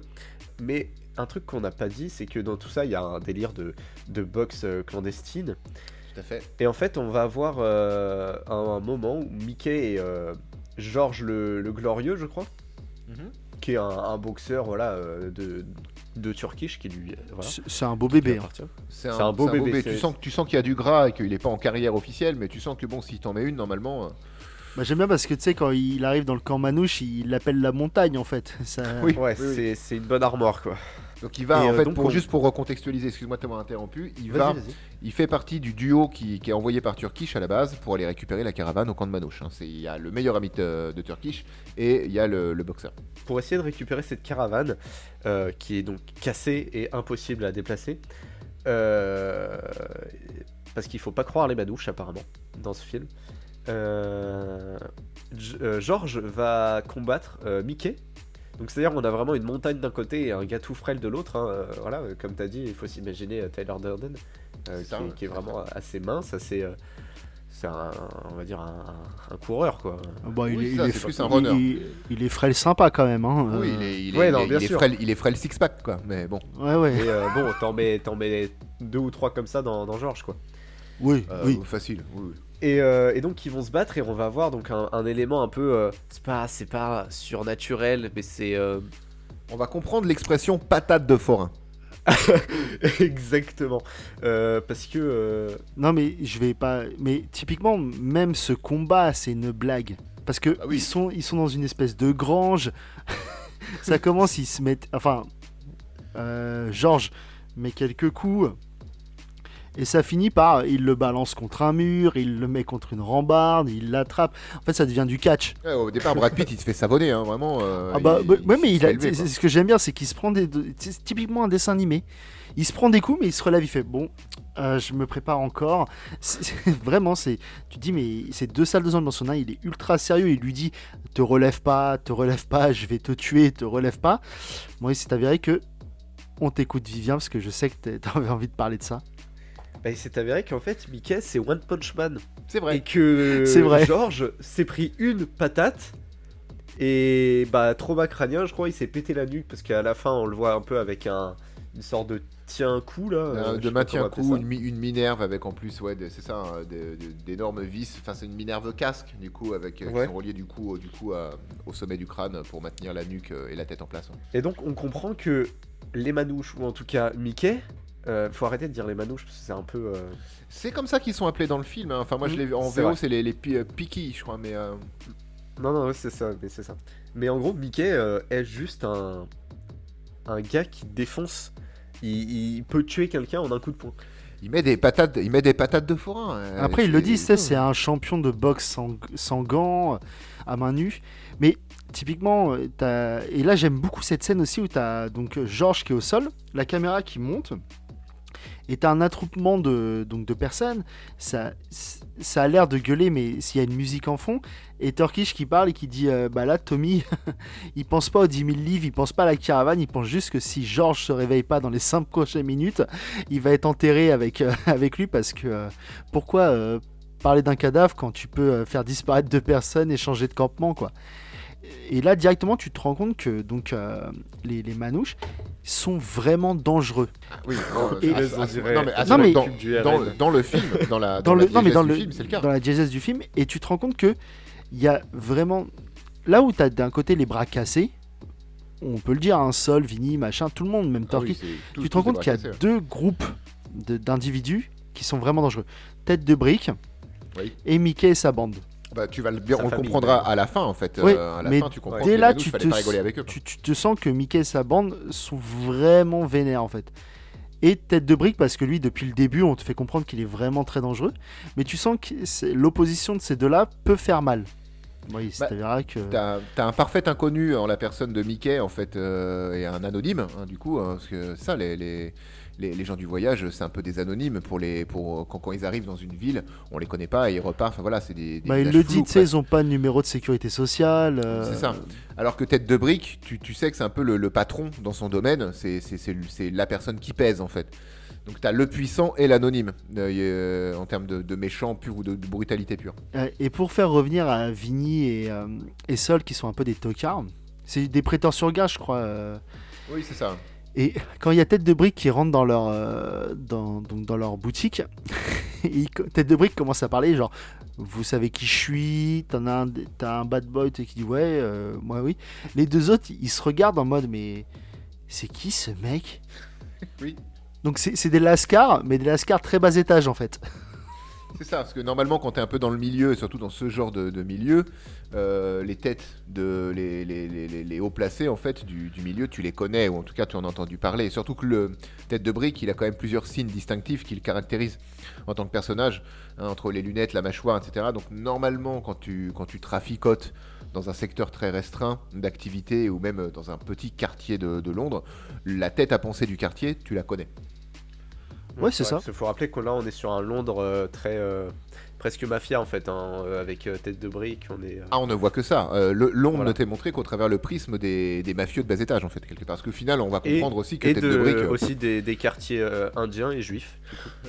Mais un truc qu'on n'a pas dit, c'est que dans tout ça, il y a un délire de, de boxe clandestine. Tout à fait. Et en fait, on va avoir euh, un, un moment où Mickey et euh, Georges le, le Glorieux, je crois, Mhm. qui est un, un boxeur voilà, euh, de, de Turkish qui lui, euh, voilà, C'est un beau bébé. hein. C'est un beau bébé, Tu sens, que- tu sens qu'il y a du gras et qu'il n'est pas en carrière officielle, mais tu sens que bon, s'il t'en met une, normalement. euh, Bah, J'aime bien parce que tu sais, quand il arrive dans le camp Manouche, il l'appelle la montagne en fait. Ça... Oui. Ouais, oui. c'est c'est une bonne armoire, quoi. Donc il va, Et, en euh, fait, pour, on- juste pour recontextualiser, excuse-moi de t'avoir interrompu, il, va, il fait partie du duo qui, qui est envoyé par Turkish à la base pour aller récupérer la caravane au camp de Manouche. hein. Il y a le meilleur ami de, de Turkish et il y a le, le boxeur. pour essayer de récupérer cette caravane euh, qui est donc cassée et impossible à déplacer. Euh, parce qu'il faut pas croire les manouches apparemment dans ce film. George va combattre Mickey. Donc c'est-à-dire qu'on a vraiment une montagne d'un côté et un gars tout frêle de l'autre. hein. Euh, voilà, euh, comme tu as dit, il faut s'imaginer euh, Tyler Durden, euh, qui, ça, est- qui vraiment assez mince, assez... euh, c'est un, on va dire un, coureur quoi. Bah, il, Oui, est, ça, il est c'est fr- plus un il- runner. il- il est frêle sympa quand même. Hein. Oui, il est, il est, ouais, il non, est- bien il est sûr. frêle, il est frêle six-pack, quoi. Mais bon, Ouais, ouais. Et euh, bon, t'en mets, t'en mets deux ou trois comme ça dans, dans George quoi. Oui, euh, oui. facile. oui, oui. Et, euh, et donc ils vont se battre et on va voir donc un, un élément un peu euh, c'est pas c'est pas surnaturel mais c'est euh, On va comprendre l'expression patate de forain. exactement Euh, parce que euh, Non, mais je vais pas. Mais typiquement, même ce combat, c'est une blague. Parce que Ah oui. ils, sont, ils sont dans une espèce de grange. Ça commence, ils se mettent. Enfin, euh, Georges met quelques coups. Et ça finit par. Il le balance contre un mur, il le met contre une rambarde, il l'attrape. En fait, ça devient du catch. Ouais, au départ, Brad Pitt, il se fait savonner, hein, vraiment. euh, Ah bah, il- bah, ouais, mais il a, ce que j'aime bien, c'est qu'il se prend des, de- c'est typiquement un dessin animé. Il se prend des coups, mais il se relève, il fait bon, euh, je me prépare encore. Vraiment, c'est, tu te dis mais c'est deux salles de zone dans son âme, il est ultra sérieux. Il lui dit, te relève pas, te relève pas, je vais te tuer, te relève pas. Moi, il s'est avéré que on t'écoute Vivien parce que je sais que t'avais envie de parler de ça. Bah, il s'est avéré qu'en fait Mickey c'est One Punch Man C'est et vrai. que C'est vrai. George s'est pris une patate et bah trauma crânien je crois il s'est pété la nuque parce qu'à la fin on le voit un peu avec un une sorte de tien coup là euh, de maintien coup, une, une minerve avec en plus, ouais, c'est ça, hein, d'énormes vis. Enfin, c'est une minerve casque, du coup, avec euh, Ouais. qui sont reliés du coup, au- du coup à- au sommet du crâne pour maintenir la nuque euh, et la tête en place. hein. Et donc on comprend que les manouches, ou en tout cas Mickey, euh, faut arrêter de dire les manouches parce que c'est un peu... euh, C'est comme ça qu'ils sont appelés dans le film. hein. Enfin, moi, je Mm, l'ai vu en c'est VO, vrai. c'est les, les pi- euh, Piki, je crois, mais. euh, Non, non, ouais, c'est ça, mais c'est ça. Mais en gros, Mickey euh, est juste un... un gars qui défonce. Il, il peut tuer quelqu'un en un coup de poing. Il met des patates, il met des patates de forain. euh, Après, il le dit, c'est, c'est un champion de boxe sans, sans gants, à main nue. Mais typiquement, t'as- et là j'aime beaucoup cette scène aussi où tu as donc Georges qui est au sol, la caméra qui monte, as un attroupement de, donc, de personnes. Ça, ça a l'air de gueuler, mais s'il y a une musique en fond, et Turkish qui parle et qui dit euh, Bah là, Tommy, il pense pas aux 10 000 livres, il pense pas à la caravane, il pense juste que si Georges se réveille pas dans les 5 prochaines minutes, il va être enterré avec, euh, avec lui parce que euh, pourquoi parler d'un cadavre quand tu peux faire disparaître deux personnes et changer de campement quoi? Et là directement tu te rends compte que donc les, les manouches sont vraiment dangereux Oui, non, Et- à- à- on dirait- non, mais à- Non, mais- dans, du dans, RN. dans le film, dans la, dans, dans le la non mais dans le du film, c'est le cas. dans la diégèse du film et tu te rends compte que il y a vraiment là où tu as d'un côté les bras cassés on peut le dire un sol Vini machin tout le monde même Ah oui, tous- tu te rends compte qu'il y a cassés, deux groupes de- d'individus qui sont vraiment dangereux tête de brique Oui. et Mickey et sa bande Bah, tu vas le bien, on le comprendra ouais. à la fin en fait. Oui, Euh, à la mais fin, tu comprends dès que là, tu te pas rigoler avec eux. quoi. tu, tu te sens que Mickey et sa bande sont vraiment vénères en fait. Et tête de brique parce que lui, depuis le début, on te fait comprendre qu'il est vraiment très dangereux. Mais tu sens que c'est- l'opposition de ces deux-là peut faire mal. Oui, Bah, que. T'as t'as un parfait inconnu en la personne de Mickey en fait euh, et un anonyme hein, du coup hein, parce que ça les, les, les, les gens du voyage c'est un peu des anonymes pour les pour quand, quand ils arrivent dans une ville on les connaît pas et ils repartent enfin voilà c'est des, des Bah, il visages le tu sais, quoi. ils ont pas de numéro de sécurité sociale. euh, C'est ça. Alors que tête de brique, tu, tu sais que c'est un peu le, le patron dans son domaine, c'est c'est- c'est- c'est la personne qui pèse en fait. Donc tu as le puissant et l'anonyme euh, euh, en termes de, de méchant pur ou de, de brutalité pure. Et pour faire revenir à Vinny et, euh, et Sol, qui sont un peu des tocards, c'est des prêteurs sur gage, je crois. Oui, c'est ça. Et quand il y a Tête de Brique qui rentre dans leur, euh, dans, donc dans leur boutique, il Tête de Brique commence à parler genre Vous savez qui je suis T'en as un, T'as un bad boy qui dit Ouais, euh, moi oui. Les deux autres, ils se regardent en mode Mais c'est qui ce mec? Oui. Donc c'est c'est des lascars, mais des lascars très bas étage en fait. C'est ça, parce que normalement, quand tu es un peu dans le milieu, et surtout dans ce genre de, milieu, euh, les têtes de les, hauts placés en fait du, du milieu, tu les connais, ou en tout cas tu en as entendu parler. Et surtout que le tête de brique, il a quand même plusieurs signes distinctifs qui le caractérisent en tant que personnage, hein, entre les lunettes, la mâchoire, etc. Donc normalement, quand tu, quand tu traficotes dans un secteur très restreint d'activité, ou même dans un petit quartier de, de Londres, la tête à penser du quartier, tu la connais. Ouais, c'est ça. Il faut rappeler que là, on est sur un Londres euh, très. euh, presque mafia en fait, hein, euh, avec euh, tête de brique. On est. euh, Ah, on ne voit que ça. Euh, le Londres Voilà. ne t'est montré qu'au travers le prisme des, des mafieux de bas étage, en fait, quelque part. Parce qu'au final, on va Et- comprendre aussi que et Tête de- de, Brique. euh, aussi des, des quartiers euh, indiens et juifs.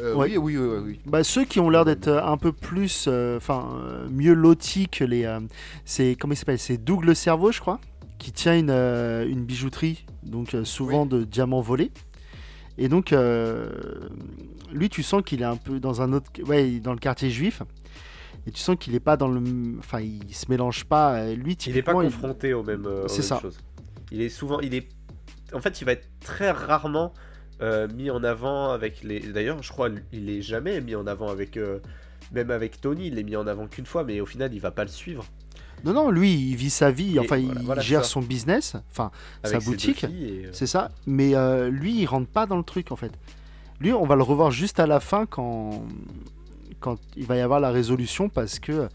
euh, Ouais. Oui, oui, oui, oui. Bah, ceux qui ont l'air d'être un peu plus, enfin, euh, mieux lotis que les. euh, c'est comment il s'appelle C'est Doug le cerveau, je crois, qui tient une, euh, une bijouterie, donc euh, souvent de diamants volés. Et donc, euh, lui, tu sens qu'il est un peu dans un autre, ouais, dans le quartier juif. Et tu sens qu'il est pas dans le, enfin, il se mélange pas. euh, Lui, Il n'est pas il- confronté aux mêmes, euh, aux C'est mêmes ça. choses. Il est souvent, il est, en fait, il va être très rarement euh, mis en avant avec les. D'ailleurs, je crois, il est jamais mis en avant avec, euh, même avec Tony, il est mis en avant qu'une fois, mais au final, il va pas le suivre. Non, non, lui, il vit sa vie. Et Enfin, voilà, il voilà gère ça. son business. Enfin, Avec sa boutique. et, euh, C'est ça, mais euh, lui, il rentre pas dans le truc en fait. Lui, on va le revoir juste à la fin quand, quand il va y avoir la résolution parce que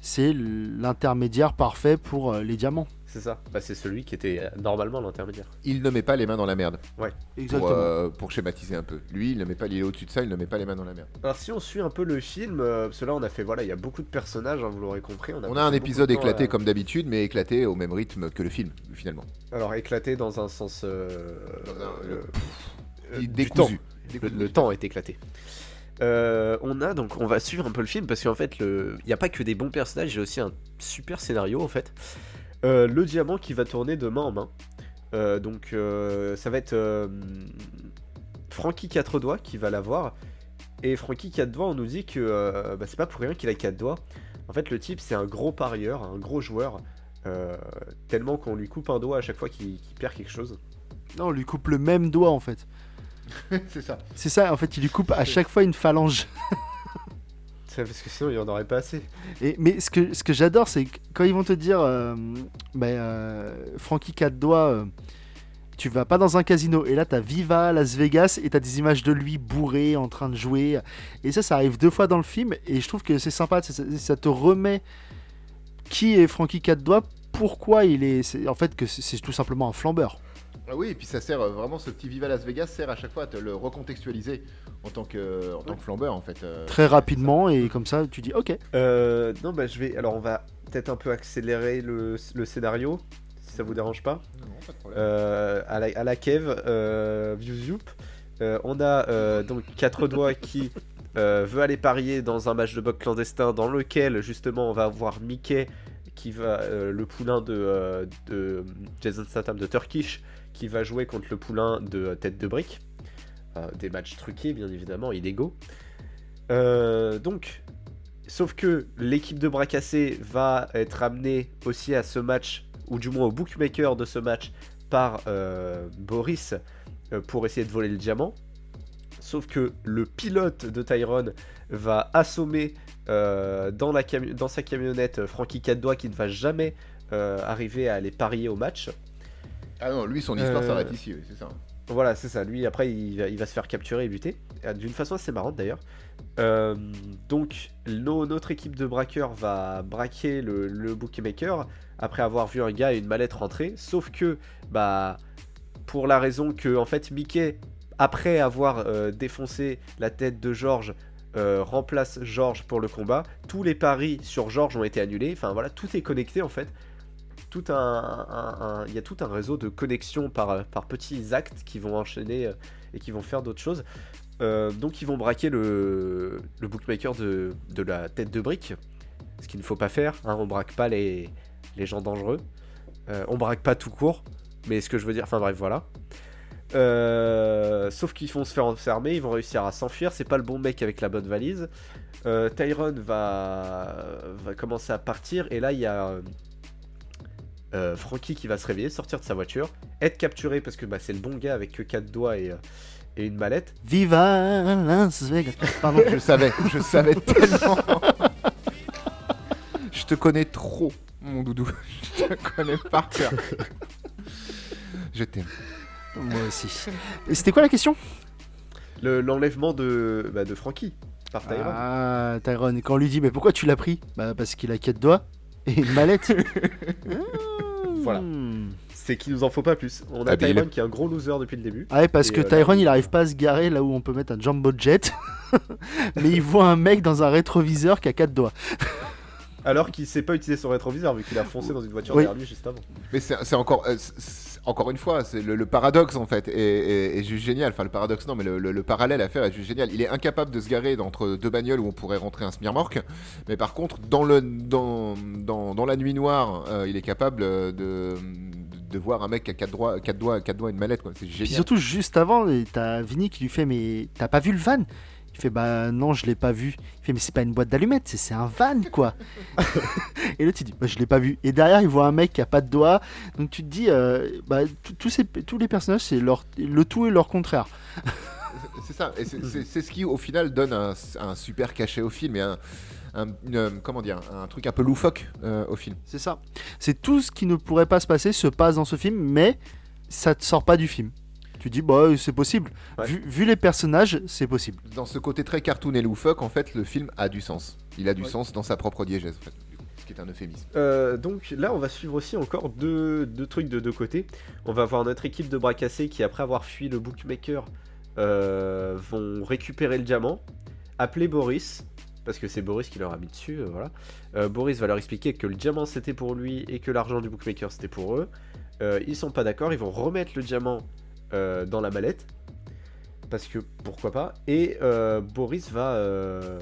c'est l'intermédiaire parfait pour euh, les diamants. C'est ça. Bah, c'est celui qui était euh, normalement l'intermédiaire. Il ne met pas les mains dans la merde, pour, Exactement. euh, pour schématiser un peu. Lui, il ne met pas, il est au-dessus de ça, il ne met pas les mains dans la merde. Alors si on suit un peu le film, euh, parce que là on a fait voilà, il y a beaucoup de personnages, hein, vous l'aurez compris. On a, On a passé un épisode éclaté à- comme d'habitude, mais éclaté au même rythme que le film, finalement. Alors éclaté dans un sens. euh, euh, euh, du Décousu. temps. Le, le temps est éclaté. Euh, on a donc on va suivre un peu le film parce qu'en fait le il n'y a pas que des bons personnages, il y a aussi un super scénario en fait. Euh, le diamant qui va tourner de main en main. Euh, donc euh, ça va être Frankie quatre doigts qui va l'avoir. Et Frankie quatre doigts, on nous dit que bah, c'est pas pour rien qu'il a quatre doigts. En fait, le type c'est un gros parieur, un gros joueur. tellement qu'on lui coupe un doigt à chaque fois qu'il qu'il perd quelque chose. Non, on lui coupe le même doigt en fait. c'est ça. C'est ça, en fait, il lui coupe à chaque fois une phalange. Parce que sinon il y en aurait pas assez. Mais ce que, j'adore, c'est quand ils vont te dire, euh, ben, euh, Frankie 4 doigts, euh, tu vas pas dans un casino. Et là, t'as Viva Las Vegas et t'as des images de lui bourré en train de jouer. Et ça, ça arrive deux fois dans le film. Et je trouve que c'est sympa. Ça, te remet qui est Frankie 4 doigts, pourquoi il est. c'est- En fait, que c'est tout simplement un flambeur. Ah oui, et puis ça sert euh, vraiment, ce petit Viva Las Vegas sert à chaque fois à te le recontextualiser en tant que, en tant que flambeur, en fait. euh. Très rapidement. Et comme ça, tu dis, ok. Euh, non, bah je vais. Alors on va peut-être un peu accélérer le, le scénario, si ça vous dérange pas. Non, pas de problème. Euh, à, la, à la Kev, euh, View Zoop, euh, on a euh, donc quatre doigts qui euh, veut aller parier dans un match de boxe clandestin dans lequel justement on va voir Mickey qui va euh, le poulain de, euh, de Jason Statham de Turkish qui va jouer contre le poulain de Tête de Brique. Euh, des matchs truqués bien évidemment, illégaux. Euh, donc, sauf que l'équipe de bras cassés va être amenée aussi à ce match, ou du moins au bookmaker de ce match, par euh, Boris pour essayer de voler le diamant. Sauf que le pilote de Tyrone va assommer dans, sa camionnette Frankie Caddois qui ne va jamais arriver à aller parier au match. Ah non, lui, son histoire s'arrête ici, c'est ça. Voilà, c'est ça. Lui, après, il va, se faire capturer et buter. Euh, D'une façon assez marrante d'ailleurs. Euh, donc, no- notre équipe de braqueurs va braquer le, le bookmaker après avoir vu un gars et une mallette rentrer. Sauf que, bah, pour la raison que, en fait, Mickey, après avoir euh, défoncé la tête de George, euh, remplace George pour le combat. Tous les paris sur George ont été annulés. Enfin, voilà, tout est connecté en fait. Il y a tout un réseau de connexions par, petits actes qui vont enchaîner euh, et qui vont faire d'autres choses. Euh, donc ils vont braquer le, le bookmaker de, la tête de brique, ce qu'il ne faut pas faire. Hein, on braque pas les, gens dangereux. Euh, on braque pas tout court, mais ce que je veux dire, enfin bref, voilà. Euh, sauf qu'ils vont se faire enfermer, ils vont réussir à s'enfuir. C'est pas le bon mec avec la bonne valise. Va, va commencer à partir, et là il y a euh, Frankie qui va se réveiller, sortir de sa voiture, être capturé parce que bah, c'est le bon gars avec que 4 doigts et, et une mallette. Viva Las Vegas. Pardon, je savais, je savais tellement. je te connais trop, mon doudou. Je te connais par cœur. Je t'aime. Moi aussi. Et C'était quoi la question? Le- L'enlèvement de, bah, de Frankie par Tyrone. Ah, Tyrone. Et quand on lui dit, mais pourquoi tu l'as pris? Bah, parce qu'il a quatre doigts et une mallette. Voilà. Hmm. C'est qu'il nous en faut pas plus. On a Habile. Tyrone qui est un gros loser depuis le début. Ah ouais, parce Et, que euh, là, Tyrone, il- arrive pas à se garer là où on peut mettre un jumbo jet. mais il voit un mec dans un rétroviseur qui a quatre doigts. Alors qu'il sait pas utiliser son rétroviseur vu qu'il a foncé dans une voiture Oui. derrière lui juste avant. Mais c'est encore, euh, encore une fois, c'est le, le paradoxe en fait, est, est- est juste génial. Enfin, le paradoxe, non, mais le, le- le parallèle à faire est juste génial. Il est incapable de se garer entre deux bagnoles où on pourrait rentrer un smirmorque, mais par contre, dans, le, dans, dans, dans la nuit noire, euh, il est capable euh, de, de voir un mec qui a quatre doigts, quatre doigts, quatre doigts et une mallette. quoi. C'est Puis génial. surtout, juste avant, t'as Vinny qui lui fait Mais t'as pas vu le van? Il fait Bah non, je l'ai pas vu. Il fait Mais c'est pas une boîte d'allumettes, c'est- c'est un van quoi. et l'autre il dit Bah je l'ai pas vu. Et derrière, il voit un mec qui a pas de doigts. Donc tu te dis euh, Bah tous- ces- tous les personnages, c'est leur, le tout et leur contraire. C'est ça, et c'est- ce qui au final donne un, un super cachet au film et un, un- une, comment dire, un truc un peu loufoque euh, au film. C'est ça. C'est tout ce qui ne pourrait pas se passer se passe dans ce film, mais ça te sort pas du film. Tu dis Bah c'est possible. Ouais. Vu, vu les personnages, c'est possible. Dans ce côté très cartoon et loufoque, en fait, le film a du sens. Il a du Ouais. sens dans sa propre diégèse, en fait, du coup, ce qui est un euphémisme. Euh, donc là, on va suivre aussi encore deux, deux trucs de deux côtés. On va avoir notre équipe de bras cassés qui, après avoir fui le bookmaker, euh, vont récupérer le diamant, appeler Boris, parce que c'est Boris qui leur a mis dessus. euh, voilà. Euh, Boris va leur expliquer que le diamant c'était pour lui et que l'argent du bookmaker c'était pour eux. Euh, ils sont pas d'accord, ils vont remettre le diamant euh, dans la mallette. Parce que pourquoi pas. Et euh, Boris va, euh,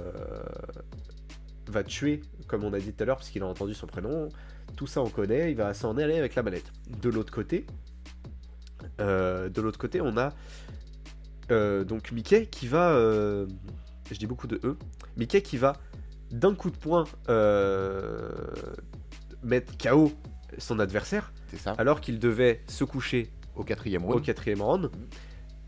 va tuer, comme on a dit tout à l'heure, parce qu'il a entendu son prénom. Tout ça on connaît, il va s'en aller avec la mallette. De l'autre côté, de l'autre côté, on a donc Mickey qui va, je dis beaucoup de E, Mickey qui va d'un coup de poing mettre KO son adversaire, C'est ça, alors qu'il devait se coucher au quatrième au round. quatrième round,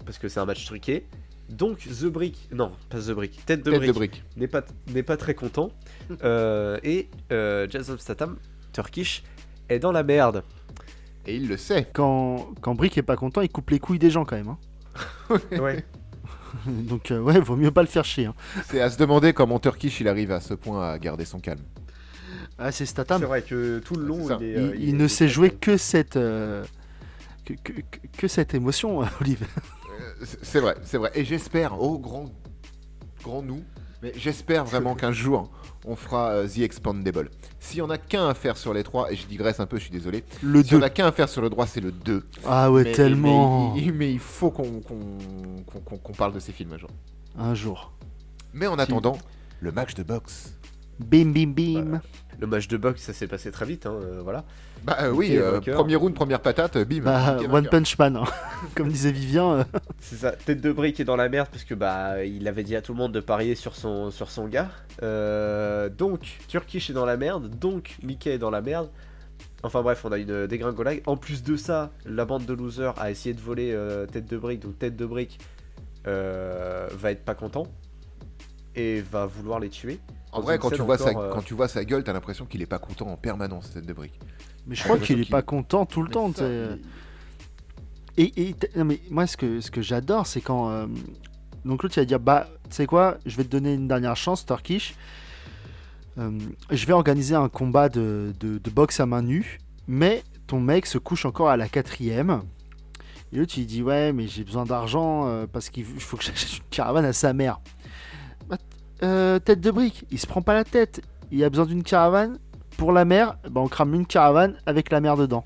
parce que c'est un match truqué. Donc The Brick, non pas The Brick, Tête de Tête Brick n'est pas, n'est pas très content. Euh, et euh, Jason Statham, Turkish, est dans la merde. Et il le sait. Quand, quand Brick est pas content, il coupe les couilles des gens quand même. hein. Ouais. Donc euh, ouais, vaut mieux pas le faire chier. hein. C'est à se demander comment Turkish il arrive à ce point à garder son calme. Ah, c'est C'est Statham. vrai que tout le long, C'est il, est, Il, euh, il ne sait jouer que cette euh, que, que- que- que cette émotion, Olive. Euh, c'est vrai, c'est vrai. Et j'espère, oh grand, grand nous, mais j'espère vraiment qu'un jour on fera euh, The Expandable. S'il y en a qu'un à faire sur les trois, et je digresse un peu, je suis désolé. Le S'il y 2. en a qu'un à faire sur le droit, c'est le 2. Ah ouais, Mais- tellement. Mais, il- mais il faut qu'on qu'on- qu'on- qu'on- qu'on parle de ces films un jour. Un jour. Mais en attendant, le match de boxe. Bim bim bim. Le match de boxe, ça s'est passé très vite, hein, euh, voilà. Bah euh, oui, euh, premier round, première patate, bim. Bah, Mickey One vainqueur. Punch Man, hein. comme disait Vivien. euh, C'est ça, tête de brique est dans la merde parce que bah il avait dit à tout le monde de parier sur son, sur son gars. Euh, donc Turkish est dans la merde, donc Mickey est dans la merde. Enfin bref, on a une dégringolade. En plus de ça, la bande de losers a essayé de voler euh, tête de brique, donc tête de brique euh, va être pas content et va vouloir les tuer. En vrai, une quand scène tu, vois sa, encore, euh, quand tu vois sa gueule, t'as l'impression qu'il est pas content en permanence, cette de brique. Mais je crois qu'il est pas content tout le Mais temps. ça, t'sais. Et, et t- non, mais moi, ce que, ce que j'adore, c'est quand. euh, donc l'autre, il va dire Bah, tu sais quoi, je vais te donner une dernière chance, Turkish. Euh, je vais organiser un combat de, de- de boxe à main nue, mais ton mec se couche encore à la quatrième. Et l'autre, il dit Ouais, mais j'ai besoin d'argent euh, parce qu'il faut que j'achète une caravane à sa mère. Euh, tête de brique, il se prend pas la tête. Il a besoin d'une caravane pour la mer, bah, on crame une caravane avec la mer dedans.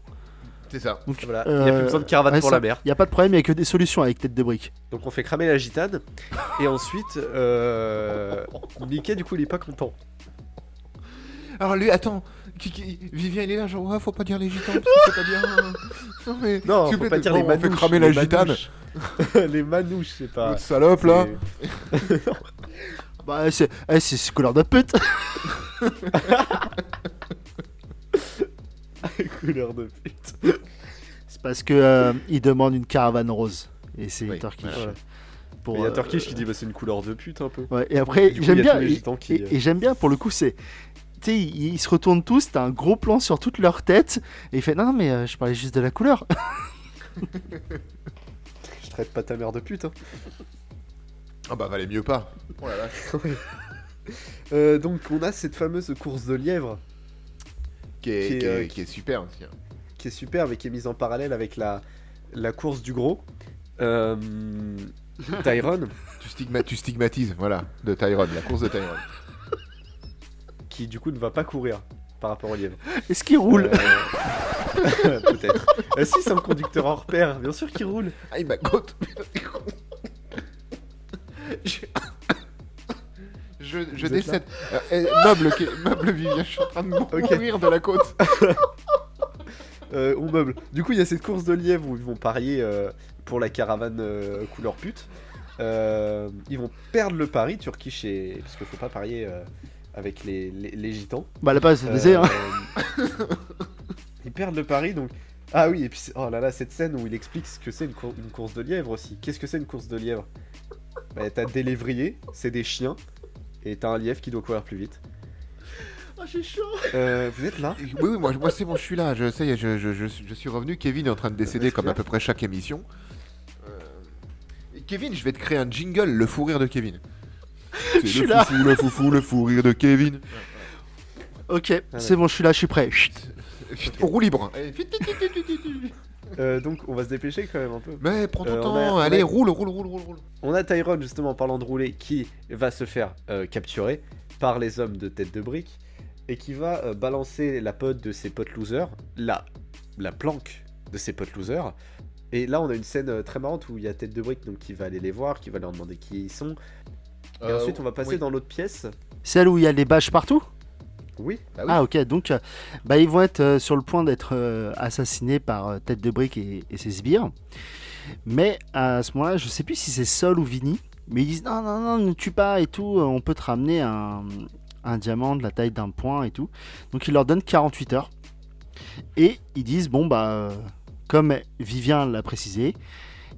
C'est ça. Donc, Voilà, il n'y a plus euh, besoin de caravane ouais, pour ça, la mer. Il n'y a pas de problème, il n'y a que des solutions avec tête de brique. Donc on fait cramer la gitane. et ensuite, euh, Mickey, du coup, il est pas content. Alors lui, attends, qui- qui- Vivien il est là, genre ouais, faut pas dire les gitans parce que c'est pas bien. Non mais Non, faut pas dire bon, les on manouches. fait cramer les la gitane. manouches. les manouches, c'est pas. L'autre salope là. C'est- Bah, c'est eh, c'est c'est couleur de pute. Couleur de pute. C'est parce que euh, il demande une caravane rose. Et c'est Oui, Turkish. voilà. Pour, Il y a euh, Turkish qui dit bah, c'est une couleur de pute un peu. Ouais, et après, j'aime bien. Et, gitans qui- et- et j'aime bien pour le coup, c'est. Tu sais, ils, ils se retournent tous, t'as un gros plan sur toute leur tête, et il fait Non, non, mais euh, je parlais juste de la couleur. Je traite pas ta mère de pute. Hein. Ah bah valait mieux pas. Oh la vache. Euh, donc on a cette fameuse course de lièvre Qui est, Qui est, qui est- euh, qui est super aussi. hein. qui est superbe et qui est mise en parallèle avec la, la course du gros. Euh, Tyron, Tu, stigma- tu stigmatises, voilà, de Tyrone, la course de Tyrone. qui du coup ne va pas courir par rapport au lièvre. Est-ce qu'il roule Euh, Peut-être. Euh, si, c'est un conducteur hors pair, bien sûr qu'il roule. Ah il m'a côte. Je, je, je êtes décède. Euh, eh, meuble, qui- meuble Vivien, je suis en train de mourir de la côte. Euh, on meuble. Du coup, il y a cette course de lièvre où ils vont parier euh, pour la caravane euh, couleur pute. Euh, ils vont perdre le pari, Turkish et. Parce qu'il faut pas parier euh, avec les, les, les gitans. Bah, là-bas, c'est baiser, hein. Euh, ils perdent le pari donc. Ah oui, et puis oh là là, cette scène où il explique ce que c'est une, cour- une course de lièvre aussi. Qu'est-ce que c'est une course de lièvre bah, T'as des lévriers, c'est des chiens, et t'as un lièvre qui doit courir plus vite. Oh, j'ai chaud. Euh, vous êtes là? Oui, oui, moi, moi c'est bon, je suis là, je sais, je, je, je, je suis revenu. Kevin est en train de décéder comme à peu près chaque émission. Euh, Kevin, je vais te créer un jingle, le fou rire de Kevin. C'est suis le là. foufou, le foufou, le fou rire de Kevin. Ok, ouais. c'est bon, je suis là, je suis prêt. Chut. Roue libre. Allez, Euh, Donc on va se dépêcher quand même un peu. Mais prends ton Euh, on temps, a- on a- allez, roule, roule, roule, roule, roule. On a Tyrone justement en parlant de rouler qui va se faire euh, capturer par les hommes de tête de brique et qui va euh, balancer la pote de ses potes losers, la, la planque de ses potes losers. Et là on a une scène euh, très marrante où il y a tête de brique donc qui va aller les voir, qui va leur demander qui ils sont. Et Euh, ensuite on va passer oui. dans l'autre pièce. Celle où il y a les bâches partout? Oui, Bah oui. Ah, ok, donc euh, bah, ils vont être euh, sur le point d'être euh, assassinés par Tête de Brique et, ses sbires. Mais à ce moment-là, je sais plus si c'est Sol ou Vini, mais ils disent non, non, non, ne tue pas et tout, on peut te ramener un, diamant de la taille d'un point et tout. Donc ils leur donnent 48 heures. Et ils disent, bon, bah, comme Vivien l'a précisé,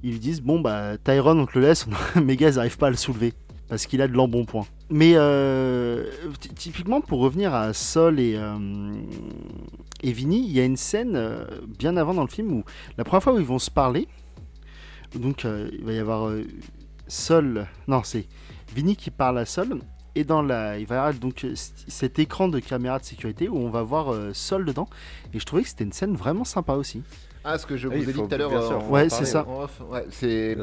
ils disent, bon, bah, Tyrone, on te le laisse, mes gars, ils n'arrivent pas à le soulever parce qu'il a de l'embonpoint. Mais euh, ty- typiquement, pour revenir à Sol et, euh, et Vinny, il y a une scène euh, bien avant dans le film où la première fois où ils vont se parler, donc il va y avoir Sol, non c'est Vinny qui parle à Sol, et dans la, il va y avoir donc cet écran de caméra de sécurité où on va voir Sol dedans, et je trouvais que c'était une scène vraiment sympa aussi. Ah, ce que je Ah, vous ai dit tout à l'heure. Ouais, c'est ça. ouais, c'est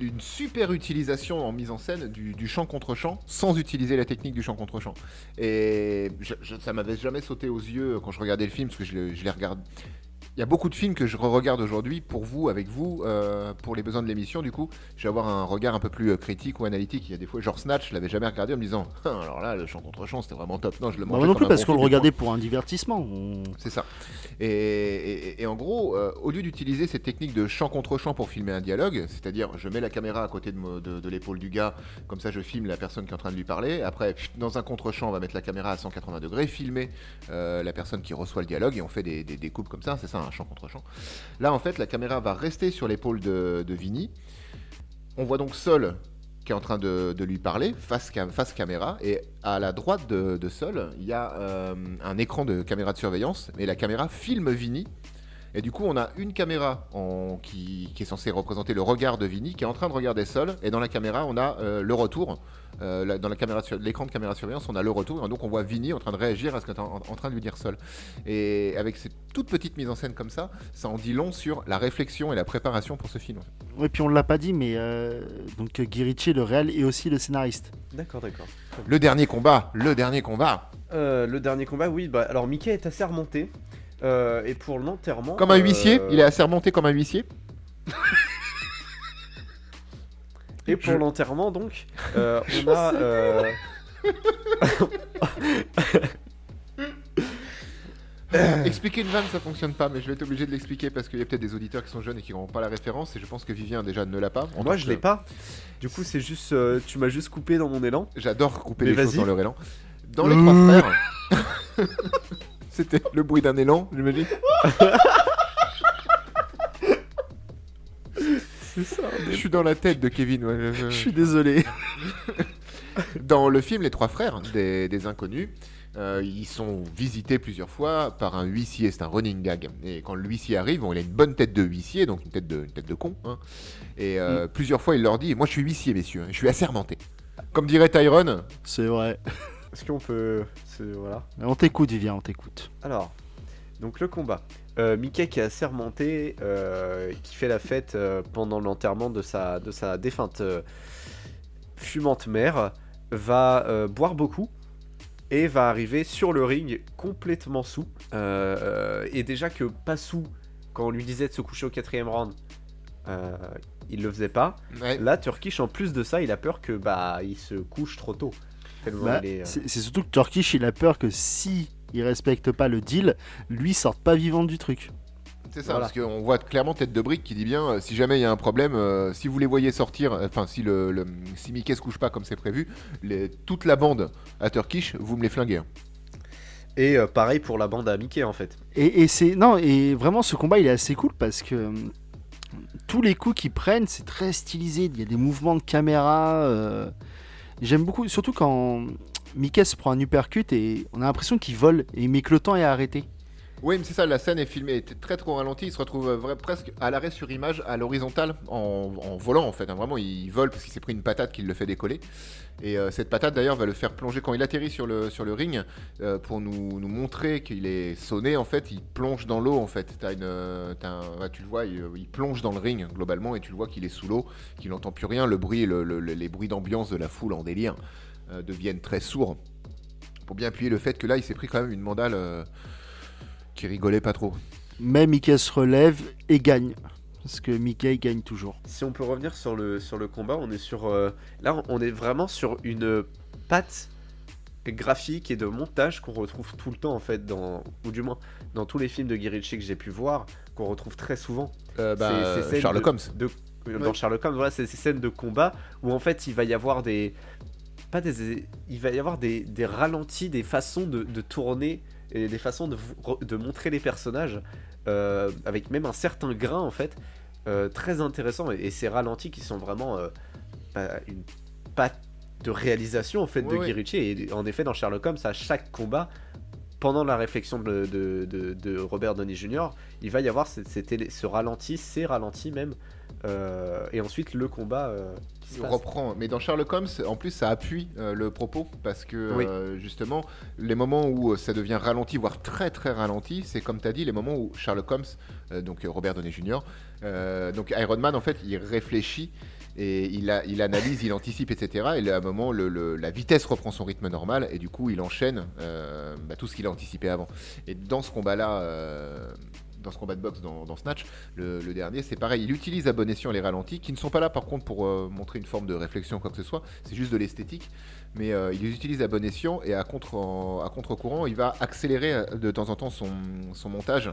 une super utilisation en mise en scène du, du chant contre chant sans utiliser la technique du chant contre chant. Et je- je- ça m'avait jamais sauté aux yeux quand je regardais le film parce que je, le- je les regarde. Il y a beaucoup de films que je re-regarde aujourd'hui pour vous, avec vous, euh, pour les besoins de l'émission. Du coup, je vais avoir un regard un peu plus euh, critique ou analytique. Il y a des fois, genre Snatch, je l'avais jamais regardé en me disant Ah, alors là, le chant contre chant, c'était vraiment top. Non, je le Bah, mangeais moi non plus parce qu'on le regardait pour un divertissement. on- c'est ça. Et, et- et en gros, euh, au lieu d'utiliser cette technique de champ contre champ pour filmer un dialogue, c'est-à-dire je mets la caméra à côté de, mo- de- de l'épaule du gars, comme ça je filme la personne qui est en train de lui parler. Après, dans un contre-champ, on va mettre la caméra à 180 degrés, filmer euh, la personne qui reçoit le dialogue et on fait des, des- des coupes comme ça. C'est ça champ contre champ. Là, en fait, la caméra va rester sur l'épaule de, de. On voit donc Sol qui est en train de, lui parler face, cam- face caméra et à la droite de, Sol il y a euh, un écran de caméra de surveillance et la caméra filme Vinny Et du coup, on a une caméra en- qui, qui est censée représenter le regard de Vinny, qui est en train de regarder Sol. Et dans la caméra, on a euh, le retour. Euh, la- dans la caméra sur- l'écran de caméra de surveillance, on a le retour. Et donc, on voit Vinny en train de réagir à ce que est en, en train de lui dire Sol. Et avec cette toute petite mise en scène comme ça, ça en dit long sur la réflexion et la préparation pour ce film. Ouais, puis on l'a pas dit, mais euh, donc Guy Ritchie, le réal et aussi le scénariste. D'accord, d'accord. Le dernier combat, le dernier combat. Euh, le dernier combat, oui, bah alors Mickey est assez remonté. Euh, et pour l'enterrement. Comme un euh, huissier, il est assez remonté comme un huissier. Et pour Je- l'enterrement, donc, euh, on a. euh, Expliquer une vanne, ça fonctionne pas, mais je vais être obligé de l'expliquer parce qu'il y a peut-être des auditeurs qui sont jeunes et qui n'auront pas la référence. Et je pense que Vivien déjà ne l'a pas. En Moi, je que- l'ai pas. Du coup, c'est juste. euh, tu m'as juste coupé dans mon élan. J'adore couper Mais les choses dans leur élan. Dans les Euh. trois frères, c'était le bruit d'un élan, j'imagine. C'est ça. Je suis dans la tête de Kevin. ouais, je- je- Je suis désolé. Dans le film Les Trois Frères des, des Inconnus, euh, ils sont visités plusieurs fois par un huissier, c'est un running gag. Et quand l'huissier arrive, bon, il a une bonne tête de huissier, donc une tête de, une tête de con. hein. Et euh, Mm. plusieurs fois, il leur dit Moi, je suis huissier, messieurs, je suis assermenté. Comme dirait Tyrone, C'est vrai. Est-ce qu'on peut. c'est- Voilà. On t'écoute, Vivien, on t'écoute. Alors, donc le combat. Euh, Mickey qui est assermenté, euh, qui fait la fête euh, pendant l'enterrement de sa, de sa défunte euh, fumante mère, va euh, boire beaucoup et va arriver sur le ring complètement sous. Euh, euh, et déjà que pas sous, quand on lui disait de se coucher au quatrième round, euh, il le faisait pas. ouais, Là, Turkish, en plus de ça, il a peur que bah il se couche trop tôt. Bah, euh, c'est surtout que Turkish, il a peur que si il respecte pas le deal, lui sorte pas vivant du truc. c'est ça, Voilà. parce qu'on voit clairement tête de brique qui dit bien euh, Si jamais il y a un problème, euh, si vous les voyez sortir, euh, enfin, si, le, le- si Mickey se couche pas comme c'est prévu, les- toute la bande à Turkish, vous me les flinguez. hein. Et euh, pareil pour la bande à Mickey en fait. Et, et c'est non et vraiment ce combat il est assez cool parce que tous les coups qu'ils prennent c'est très stylisé. Il y a des mouvements de caméra. J'aime beaucoup, surtout quand Mickey se prend un uppercut et on a l'impression qu'il vole et mais que le temps est arrêté. Oui, mais c'est ça, la scène est filmée était très trop ralentie. Il se retrouve euh, presque à l'arrêt sur image, à l'horizontale, en, volant en fait. hein. Vraiment, il vole parce qu'il s'est pris une patate qui le fait décoller. Et euh, cette patate d'ailleurs va le faire plonger quand il atterrit sur le, ring euh, pour nous, montrer qu'il est sonné. En fait, il plonge dans l'eau en fait. Tu le vois, il, plonge dans le ring globalement et tu le vois qu'il est sous l'eau, qu'il n'entend plus rien. Le bruit, le- le- le- les bruits d'ambiance de la foule en délire deviennent très sourds. Pour bien appuyer le fait que là, il s'est pris quand même une mandale. Euh, qui rigolait pas trop. Mais Mickey se relève et gagne. Parce que Mickey gagne toujours. Si on peut revenir sur le, sur le combat, on est sur. euh, là, on est vraiment sur une patte graphique et de montage qu'on retrouve tout le temps, en fait, dans, ou du moins dans tous les films de Guy Ritchie que j'ai pu voir, qu'on retrouve très souvent. Euh, bah, C'est- c'est celle Sherlock de- Holmes. de- euh, Dans Sherlock Holmes, voilà, c'est ces scènes de combat où, en fait, il va y avoir des. Pas des. Il va y avoir des, des ralentis, des façons de, de tourner et des façons de, de montrer les personnages euh, avec même un certain grain, en fait, euh, très intéressant. Et, et ces ralentis qui sont vraiment euh, bah, une patte de réalisation, en fait, de Ouais, Guy. Et en effet, dans Sherlock Holmes, à chaque combat, pendant la réflexion de, de- de- de Robert Downey Jr., il va y avoir cette- cette éle- ce ralenti, ces ralentis même, et ensuite le combat qui se Il passe. reprend. Mais dans Sherlock Holmes, en plus, ça appuie euh, le propos parce que Oui. euh, justement, les moments où euh, ça devient ralenti, voire très très ralenti, c'est comme tu as dit, les moments où Sherlock Holmes, euh, donc Robert Downey Jr., donc Iron Man, en fait, il réfléchit et il, a, il analyse, il anticipe, etc. Et là, à un moment, le- le- la vitesse reprend son rythme normal et du coup, il enchaîne bah, tout ce qu'il a anticipé avant. Et dans ce combat-là. Dans ce combat de boxe dans, Snatch, le, dernier, c'est pareil. Il utilise à bon escient les ralentis, qui ne sont pas là par contre pour euh, montrer une forme de réflexion quoi que ce soit. C'est juste de l'esthétique. Mais euh, il les utilise à bon escient et à contre contre-courant, il va accélérer euh, de temps en temps son, son montage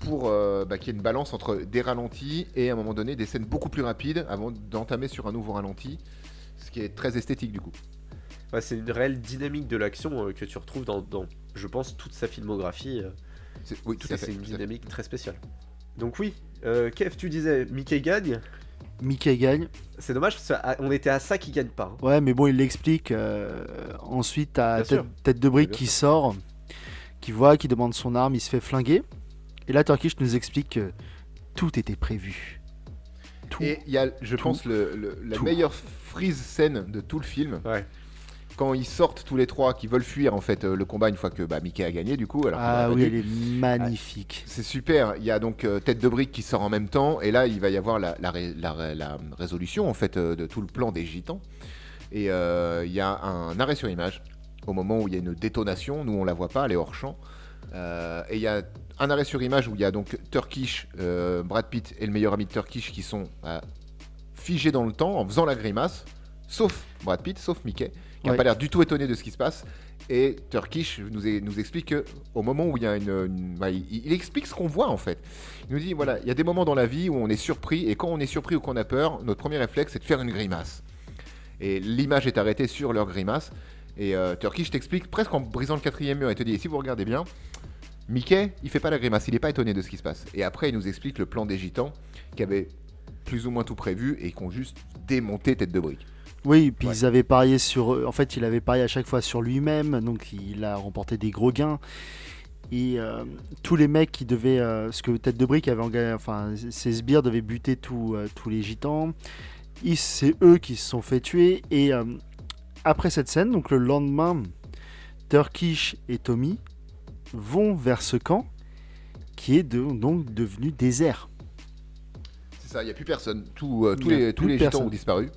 pour bah, qu'il y ait une balance entre des ralentis et à un moment donné des scènes beaucoup plus rapides avant d'entamer sur un nouveau ralenti. Ce qui est très esthétique du coup. C'est une réelle dynamique de l'action que tu retrouves dans, je pense, toute sa filmographie. Oui, tout à fait. c'est une tout à fait. dynamique très spéciale. Donc oui, euh, Kev, tu disais Mickey gagne. Mickey gagne. C'est dommage, parce qu'on était à ça qu'il gagne pas. hein. Ouais, mais bon, il l'explique. euh, ensuite, t'as tête, de brique qui sûr. sort, qui voit, qui demande son arme, il se fait flinguer. Et là, Turkish nous explique que tout était prévu. Tout. Et il y a, je Tout. pense, le, le- la Tout. meilleure freeze scène de tout le film. Ouais. Quand ils sortent tous les trois, qui veulent fuir en fait euh, le combat une fois que bah, Mickey a gagné du coup. Alors Ah oui, elle est magnifique. C'est super. Il y a donc euh, Tête de Brique qui sort en même temps. Et là, il va y avoir la, la ré- la ré- la résolution en fait euh, de tout le plan des Gitans. Et euh, il y a un arrêt sur image au moment où il y a une détonation. Nous, on la voit pas, elle est hors champ. Euh, et il y a un arrêt sur image où il y a donc Turkish, euh, Brad Pitt et le meilleur ami de Turkish qui sont euh, figés dans le temps en faisant la grimace, sauf Brad Pitt, sauf Mickey, qui n'a Ouais. pas l'air du tout étonné de ce qui se passe. Et Turkish nous, est- nous explique que au moment où il y a une, une- bah, il, il explique ce qu'on voit en fait. Il nous dit voilà, il y a des moments dans la vie où on est surpris et quand on est surpris ou qu'on a peur, notre premier réflexe c'est de faire une grimace. Et l'image est arrêtée sur leur grimace. Et euh, Turkish t'explique presque en brisant le quatrième mur et te dit et si vous regardez bien, Mickey il fait pas la grimace, il est pas étonné de ce qui se passe. Et après il nous explique le plan des gitans qui avait plus ou moins tout prévu et qui ont juste démonté tête de brique. Oui, puis Ouais. ils avaient parié sur. En fait, il avait parié à chaque fois sur lui-même, donc il a remporté des gros gains. Et euh, tous les mecs qui devaient. euh, parce que Tête de Brique avait engagé. Enfin, ses sbires devaient buter tous, euh, tous les gitans. C'est eux qui se sont fait tuer. Et euh, après cette scène, donc le lendemain, Turkish et Tommy vont vers ce camp qui est de- donc devenu désert. C'est ça, il n'y a plus personne. Tout, euh, tous les, tous les gitans personne. ont disparu.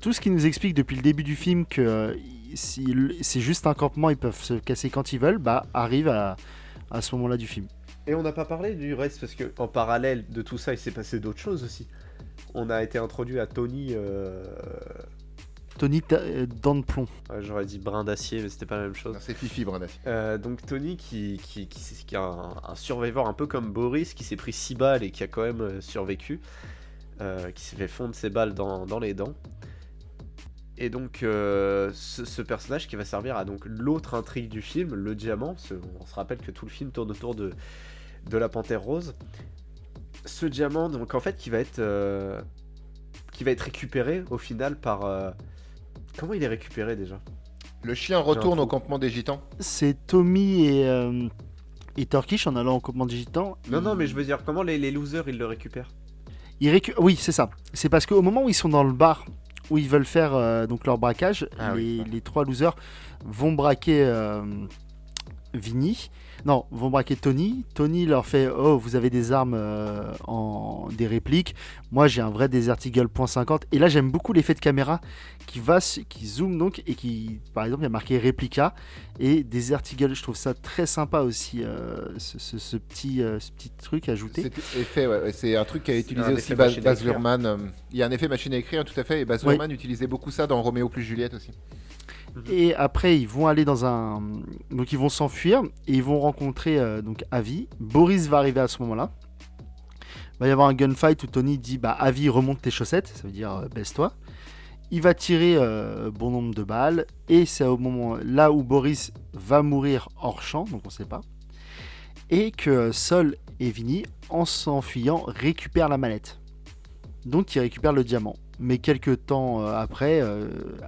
Tout ce qui nous explique depuis le début du film que euh, si c'est juste un campement, ils peuvent se casser quand ils veulent, bah arrive à, à ce moment-là du film. Et on n'a pas parlé du reste parce que en parallèle de tout ça, il s'est passé d'autres choses aussi. On a été introduit à Tony, euh... Tony euh, plomb. ouais, j'aurais dit brin d'acier, mais c'était pas la même chose. C'est Fifi Brandassi. Euh, donc Tony qui, qui, qui, qui est un, un survivor un peu comme Boris, qui s'est pris 6 balles et qui a quand même survécu, euh, qui s'est fait fondre ses balles dans, dans les dents. Et donc euh, ce, ce personnage qui va servir à donc l'autre intrigue du film, le diamant, parce on se rappelle que tout le film tourne autour de, de la panthère rose. Ce diamant, donc en fait, qui va être, euh, qui va être récupéré au final par... euh, Comment il est récupéré déjà? Le chien retourne au campement des gitans. C'est Tommy et, euh, et Turkish en allant au campement des gitans. Non, non, mais je veux dire, comment les, les losers ils le récupèrent? Ils récu- Oui, c'est ça. C'est parce qu'au moment où ils sont dans le bar, où ils veulent faire euh, donc leur braquage, Ah les, oui. les trois losers vont braquer euh, Vinny. Non, vont braquer Tony. Tony leur fait Oh, vous avez des armes euh, en des répliques. Moi, j'ai un vrai Desert Eagle .50. Et là, j'aime beaucoup l'effet de caméra qui va, qui zoome donc et qui, par exemple, il y a marqué réplica et Desert Eagle. Je trouve ça très sympa aussi, euh, ce, ce- ce petit, euh, ce petit truc ajouté. C'est effet, ouais, ouais, c'est un truc qu'a utilisé aussi Baz. Luhrmann. Il y a un effet machine à écrire, tout à fait. Et Baz. Luhrmann utilisait beaucoup ça dans Roméo plus Juliette aussi. Et après, ils vont aller dans un. Donc, ils vont s'enfuir et ils vont rencontrer euh, donc Avi. Boris va arriver à ce moment-là. Il va y avoir un gunfight où Tony dit Bah, Avi, remonte tes chaussettes. Ça veut dire euh, baisse-toi. Il va tirer euh, bon nombre de balles. Et c'est au moment là où Boris va mourir hors champ, donc on sait pas. Et que Sol et Vinny, en s'enfuyant, récupèrent la mallette. Donc, ils récupèrent le diamant. Mais quelques temps après,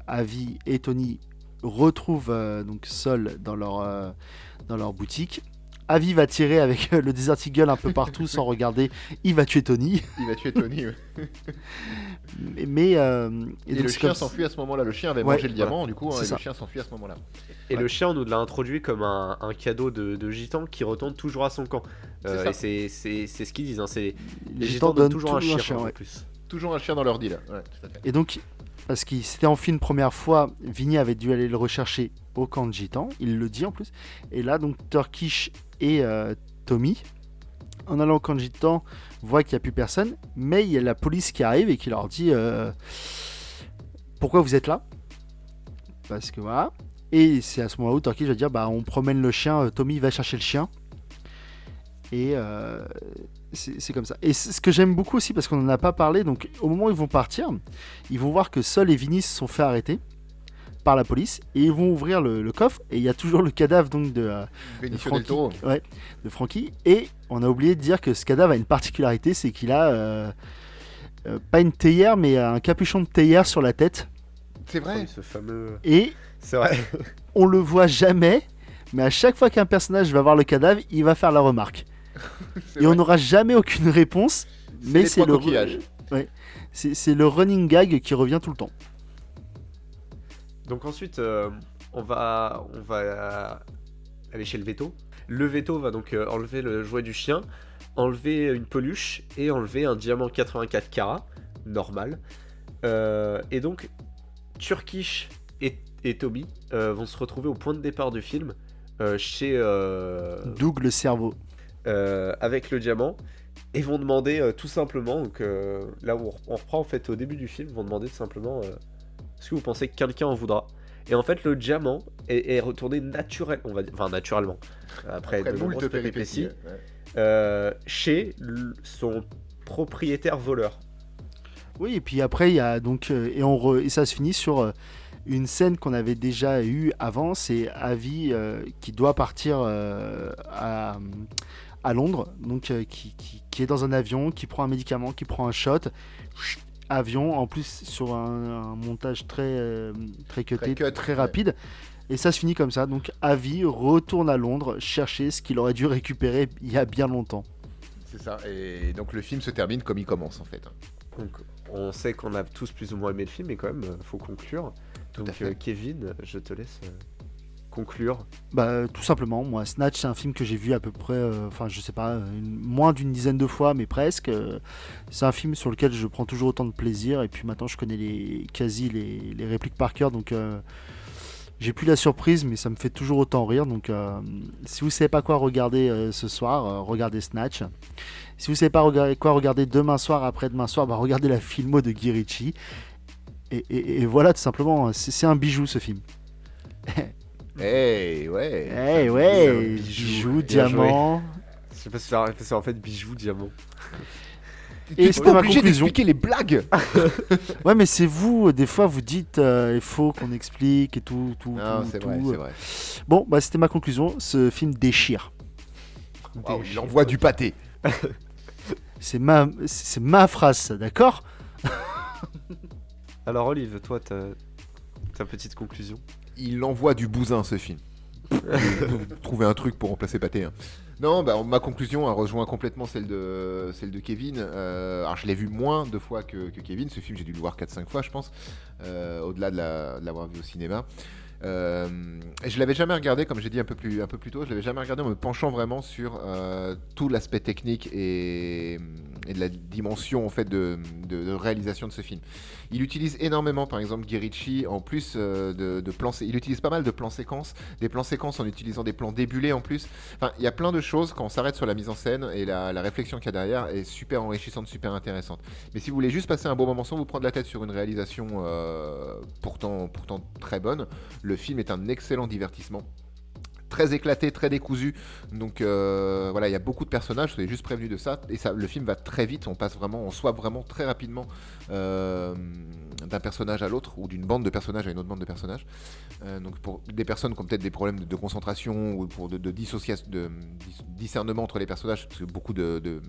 Avi et Tony retrouvent euh, donc Sol dans leur, euh, dans leur boutique. Avi va tirer avec euh, le Desert Eagle un peu partout sans regarder. Il va tuer Tony. Il va tuer Tony. ouais. Mais, mais, euh, Et, donc le chien comme- s'enfuit à ce moment-là. Le chien avait Ouais, mangé le diamant, du coup, hein, et ça. le chien s'enfuit à ce moment-là. Et Ouais. le chien, on nous l'a introduit comme un, un cadeau de, de gitan qui retourne toujours à son camp. Euh, et c'est- ce qu'ils disent. hein, c'est- Les Les gitans gitans donnent donnent toujours un chien, chien, en ouais. plus. Toujours un chien dans leur deal. Ouais, tout à fait. Et donc, parce qu'il s'était enfui une première fois, Vinny avait dû aller le rechercher au camp de Gitan. Il le dit en plus. Et là, donc, Turkish et euh, Tommy, en allant au camp de Gitan, voient qu'il n'y a plus personne. Mais il y a la police qui arrive et qui leur dit euh, Pourquoi vous êtes là? Parce que voilà. Et c'est à ce moment-là où Turkish va dire bah, On promène le chien, euh, Tommy va chercher le chien. Et euh, c'est comme ça. Et ce que j'aime beaucoup aussi, parce qu'on n'en a pas parlé, donc au moment où ils vont partir, ils vont voir que Sol et Vinny se sont fait arrêter par la police, et ils vont ouvrir le, le coffre, et il y a toujours le cadavre donc de, euh, de. Frankie, ouais, de Frankie, et on a oublié de dire que ce cadavre a une particularité, c'est qu'il a euh, euh, pas une théière, mais un capuchon de théière sur la tête, C'est vrai. Ce fameux. et C'est vrai. on le voit jamais, mais à chaque fois qu'un personnage va voir le cadavre, il va faire la remarque. Et on n'aura jamais aucune réponse, mais c'est le, coquillages. ouais. c'est c'est le running gag qui revient tout le temps. Donc ensuite, euh, on va, on va euh, aller chez le veto. Le veto va donc euh, enlever le jouet du chien, enlever une peluche et enlever un diamant 84 carats, normal. Euh, et donc, Turkish et, et Toby euh, vont se retrouver au point de départ du film, euh, chez euh, Doug le cerveau. Euh, avec le diamant et vont demander euh, tout simplement, donc euh, là où on reprend en fait au début du film, vont demander tout simplement euh, est-ce que vous pensez que quelqu'un en voudra Et en fait, le diamant est, est retourné naturel, on va dire, enfin naturellement, après, Après de nombreuses péripéties. péripéties, ouais. euh, chez son propriétaire voleur. Oui, et puis après, il y a donc. euh, et, on re- et ça se finit sur euh, une scène qu'on avait déjà eue avant c'est Avi euh, qui doit partir euh, à, à Londres, donc euh, qui, qui- qui est dans un avion, qui prend un médicament, qui prend un shot. Chut, Avion, en plus sur un, un montage très, euh, très cuté, Très très, ouais. rapide. Et ça se finit comme ça. Donc Avi retourne à Londres chercher ce qu'il aurait dû récupérer il y a bien longtemps. C'est ça. Et donc le film se termine comme il commence en fait. Donc on sait qu'on a tous plus ou moins aimé le film, mais quand même, euh, faut conclure. Tout à Donc fait. euh, Kevin, je te laisse euh, conclure. Bah, tout simplement, moi, Snatch, c'est un film que j'ai vu à peu près, euh, enfin, je sais pas, moins d'une dizaine de fois, mais presque. Euh, c'est un film sur lequel je prends toujours autant de plaisir, et puis maintenant, je connais les, quasi les, répliques par cœur, donc euh, j'ai plus la surprise, mais ça me fait toujours autant rire. Donc, si vous savez pas quoi regarder ce soir, regardez Snatch. Si vous savez pas quoi regarder demain soir, après-demain soir, bah, regardez la filmo de Guy Ritchie. Et, et- voilà, tout simplement, c'est un bijou ce film. Eh ouais. Eh un ouais, bijou. bijou, Bien diamant. Je sais pas si c'est en fait bijou diamant. Et Tu c'était es ma obligé conclusion. d'expliquer les blagues. Ouais, mais c'est vous, des fois vous dites euh, il faut qu'on explique et tout. tout, Non, tout, c'est tout. vrai, c'est vrai. Bon, bah c'était ma conclusion. Ce film déchire. Waouh, il envoie du pâté. C'est ma, c'est ma phrase, ça, d'accord? Alors Olive, toi, ta petite conclusion Il envoie du bousin ce film. Trouver un truc pour remplacer pâté. hein. Non, bah, ma conclusion a rejoint complètement celle de, celle de Kevin. Euh, alors, je l'ai vu moins de fois que, Kevin. Ce film, j'ai dû le voir 4-5 fois, je pense, euh, au-delà de la- de l'avoir vu au cinéma. Euh, je l'avais jamais regardé, comme j'ai dit un peu plus, un peu plus tôt, je l'avais jamais regardé en me penchant vraiment sur euh, tout l'aspect technique et, de la dimension en fait de réalisation de ce film. Il utilise énormément, par exemple, Guy Ritchie, en plus euh, de, de plans. Il utilise pas mal de plans séquences, des plans séquences en utilisant des plans débulés en plus. Enfin, il y a plein de choses quand on s'arrête sur la mise en scène et la, la réflexion qu'il y a derrière est super enrichissante, super intéressante. Mais si vous voulez juste passer un bon moment sans vous prendre la tête sur une réalisation euh, pourtant, pourtant très bonne, le film est un excellent divertissement. Très éclaté, très décousu. Donc euh, voilà, il y a beaucoup de personnages, soyez juste prévenus de ça. Et ça, le film va très vite, on passe vraiment, on swap vraiment très rapidement euh, d'un personnage à l'autre ou d'une bande de personnages à une autre bande de personnages. Euh, donc pour des personnes qui ont peut-être des problèmes de, concentration ou pour de, de, dissocia- de dis- discernement entre les personnages, parce que beaucoup de,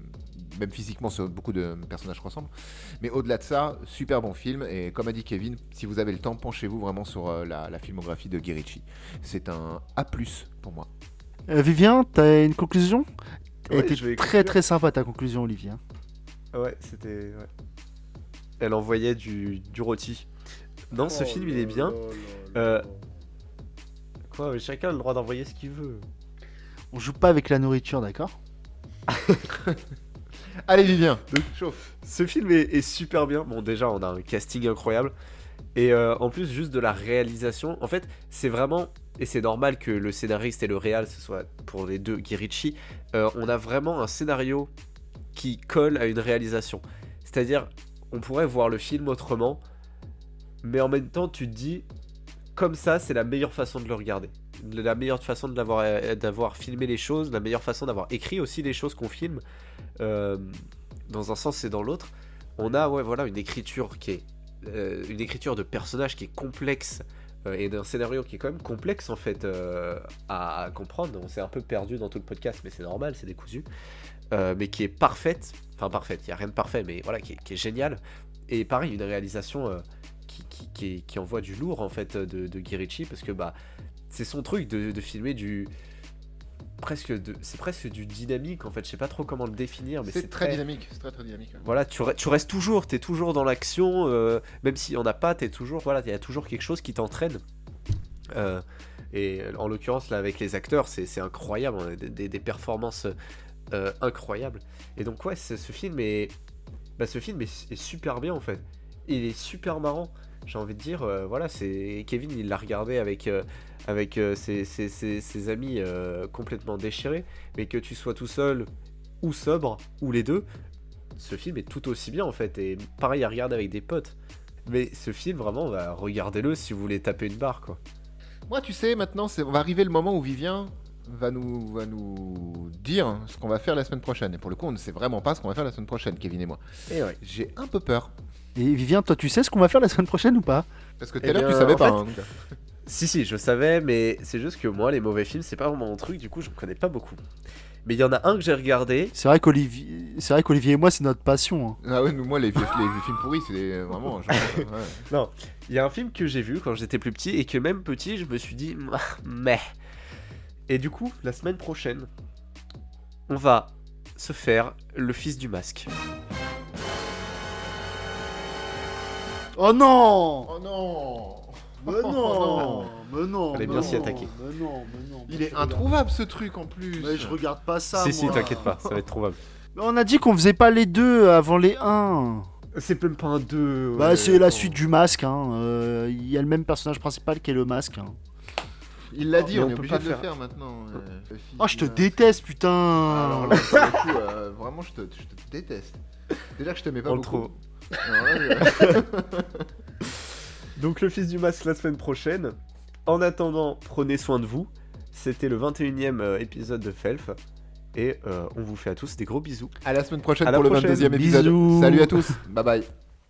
même physiquement, beaucoup de personnages ressemblent. Mais au-delà de ça, super bon film. Et comme a dit Kevin, si vous avez le temps, penchez-vous vraiment sur la, filmographie de Guy. C'est un A+ pour moi. Euh, Vivien, t'as une conclusion? Elle Ouais, était très conclure. très sympa ta conclusion, Olivier. Ouais, c'était. ouais. Elle envoyait du, du rôti. Non, ce film il est bien. Euh, Quoi, mais chacun a le droit d'envoyer ce qu'il veut. On joue pas avec la nourriture, d'accord? Allez Vivien, chauffe. Ce film est, est super bien. Bon, déjà, on a un casting incroyable. Et euh, en plus, juste de la réalisation. En fait, c'est vraiment. Et c'est normal que le scénariste et le réal, ce soit pour les deux Guy Ritchie, euh, on a vraiment un scénario qui colle à une réalisation. C'est-à-dire, on pourrait voir le film autrement, mais en même temps, tu te dis, comme ça, c'est la meilleure façon de le regarder. La meilleure façon euh, d'avoir filmé les choses, la meilleure façon d'avoir écrit aussi les choses qu'on filme. Euh, dans un sens et dans l'autre, on a voilà, une écriture qui est une écriture de personnage qui est complexe et d'un scénario qui est quand même complexe en fait euh, à, comprendre. On s'est un peu perdu dans tout le podcast, mais c'est normal, c'est décousu. Euh, mais qui est parfaite, enfin parfaite, il n'y a rien de parfait, mais voilà, qui est, génial. Et pareil, une réalisation euh, qui, qui, envoie du lourd en fait de, de parce que bah, c'est son truc de, de filmer du, presque de, c'est presque du dynamique en fait. Je sais pas trop comment le définir, mais C'est très dynamique, c'est très très dynamique. ouais. Voilà, tu, re- tu restes toujours, t'es toujours dans l'action, euh, même s'il y en a pas, t'es toujours, voilà, il y a toujours quelque chose qui t'entraîne. Euh, et en l'occurrence là avec les acteurs, c'est c'est incroyable, on a des, des- des performances euh, incroyables. Et donc ouais, ce ce film est, bah, ce film est, est super bien en fait. Il est super marrant. J'ai envie de dire, euh, voilà, c'est Kevin, il l'a regardé avec euh, avec euh, ses, ses- ses- ses amis complètement déchirés, mais que tu sois tout seul ou sobre ou les deux, ce film est tout aussi bien en fait. Et pareil à regarder avec des potes. Mais ce film, vraiment, bah, regardez-le si vous voulez taper une barre, quoi. Moi, tu sais, maintenant, on va arriver le moment où Vivien va nous, va nous dire ce qu'on va faire la semaine prochaine. Et pour le coup, on ne sait vraiment pas ce qu'on va faire la semaine prochaine, Kevin et moi. Et ouais. J'ai un peu peur. Et Vivien, toi, tu sais ce qu'on va faire la semaine prochaine ou pas? Parce que tout Eh à l'heure, tu savais pas. fait- hein. Si, si, je savais, mais c'est juste que moi, les mauvais films, c'est pas vraiment mon truc, du coup, je ne connais pas beaucoup. Mais il y en a un que j'ai regardé. C'est vrai qu'Olivier, c'est vrai qu'Olivier et moi, c'est notre passion. hein. Ah ouais, nous, moi, les, vieux- les vieux films pourris, c'est vraiment. genre, ouais. Il y a un film que j'ai vu quand j'étais plus petit et que même petit, je me suis dit, mais. Et du coup, la semaine prochaine, on va se faire Le Fils du Masque. Oh non Oh non Mais non Mais non Fallait mais bien s'y non, attaquer. Mais non, mais non. Il est introuvable ce truc en plus. Mais je regarde pas ça. si, si, moi. t'inquiète pas, ça va être trouvable. Mais On a dit qu'on faisait pas les deux avant les 1. C'est même pas un 2. Bah, c'est la suite du masque. hein. Euh, Il y a le même personnage principal qui est le masque. hein. Il l'a dit, Mais on, on est peut obligé pas de le faire. faire maintenant. euh, le Oh, je te déteste, putain Alors là, pour le coup, euh, vraiment, je te, je te déteste. Déjà que je t'aimais pas On le beaucoup. trouve. Donc le fils du masque la semaine prochaine. En attendant, prenez soin de vous. C'était le 21e euh, épisode de Felf. Et euh, on vous fait à tous des gros bisous. À la semaine prochaine À la pour le prochaine. 22e épisode. Bisous. Salut à tous. Bye bye.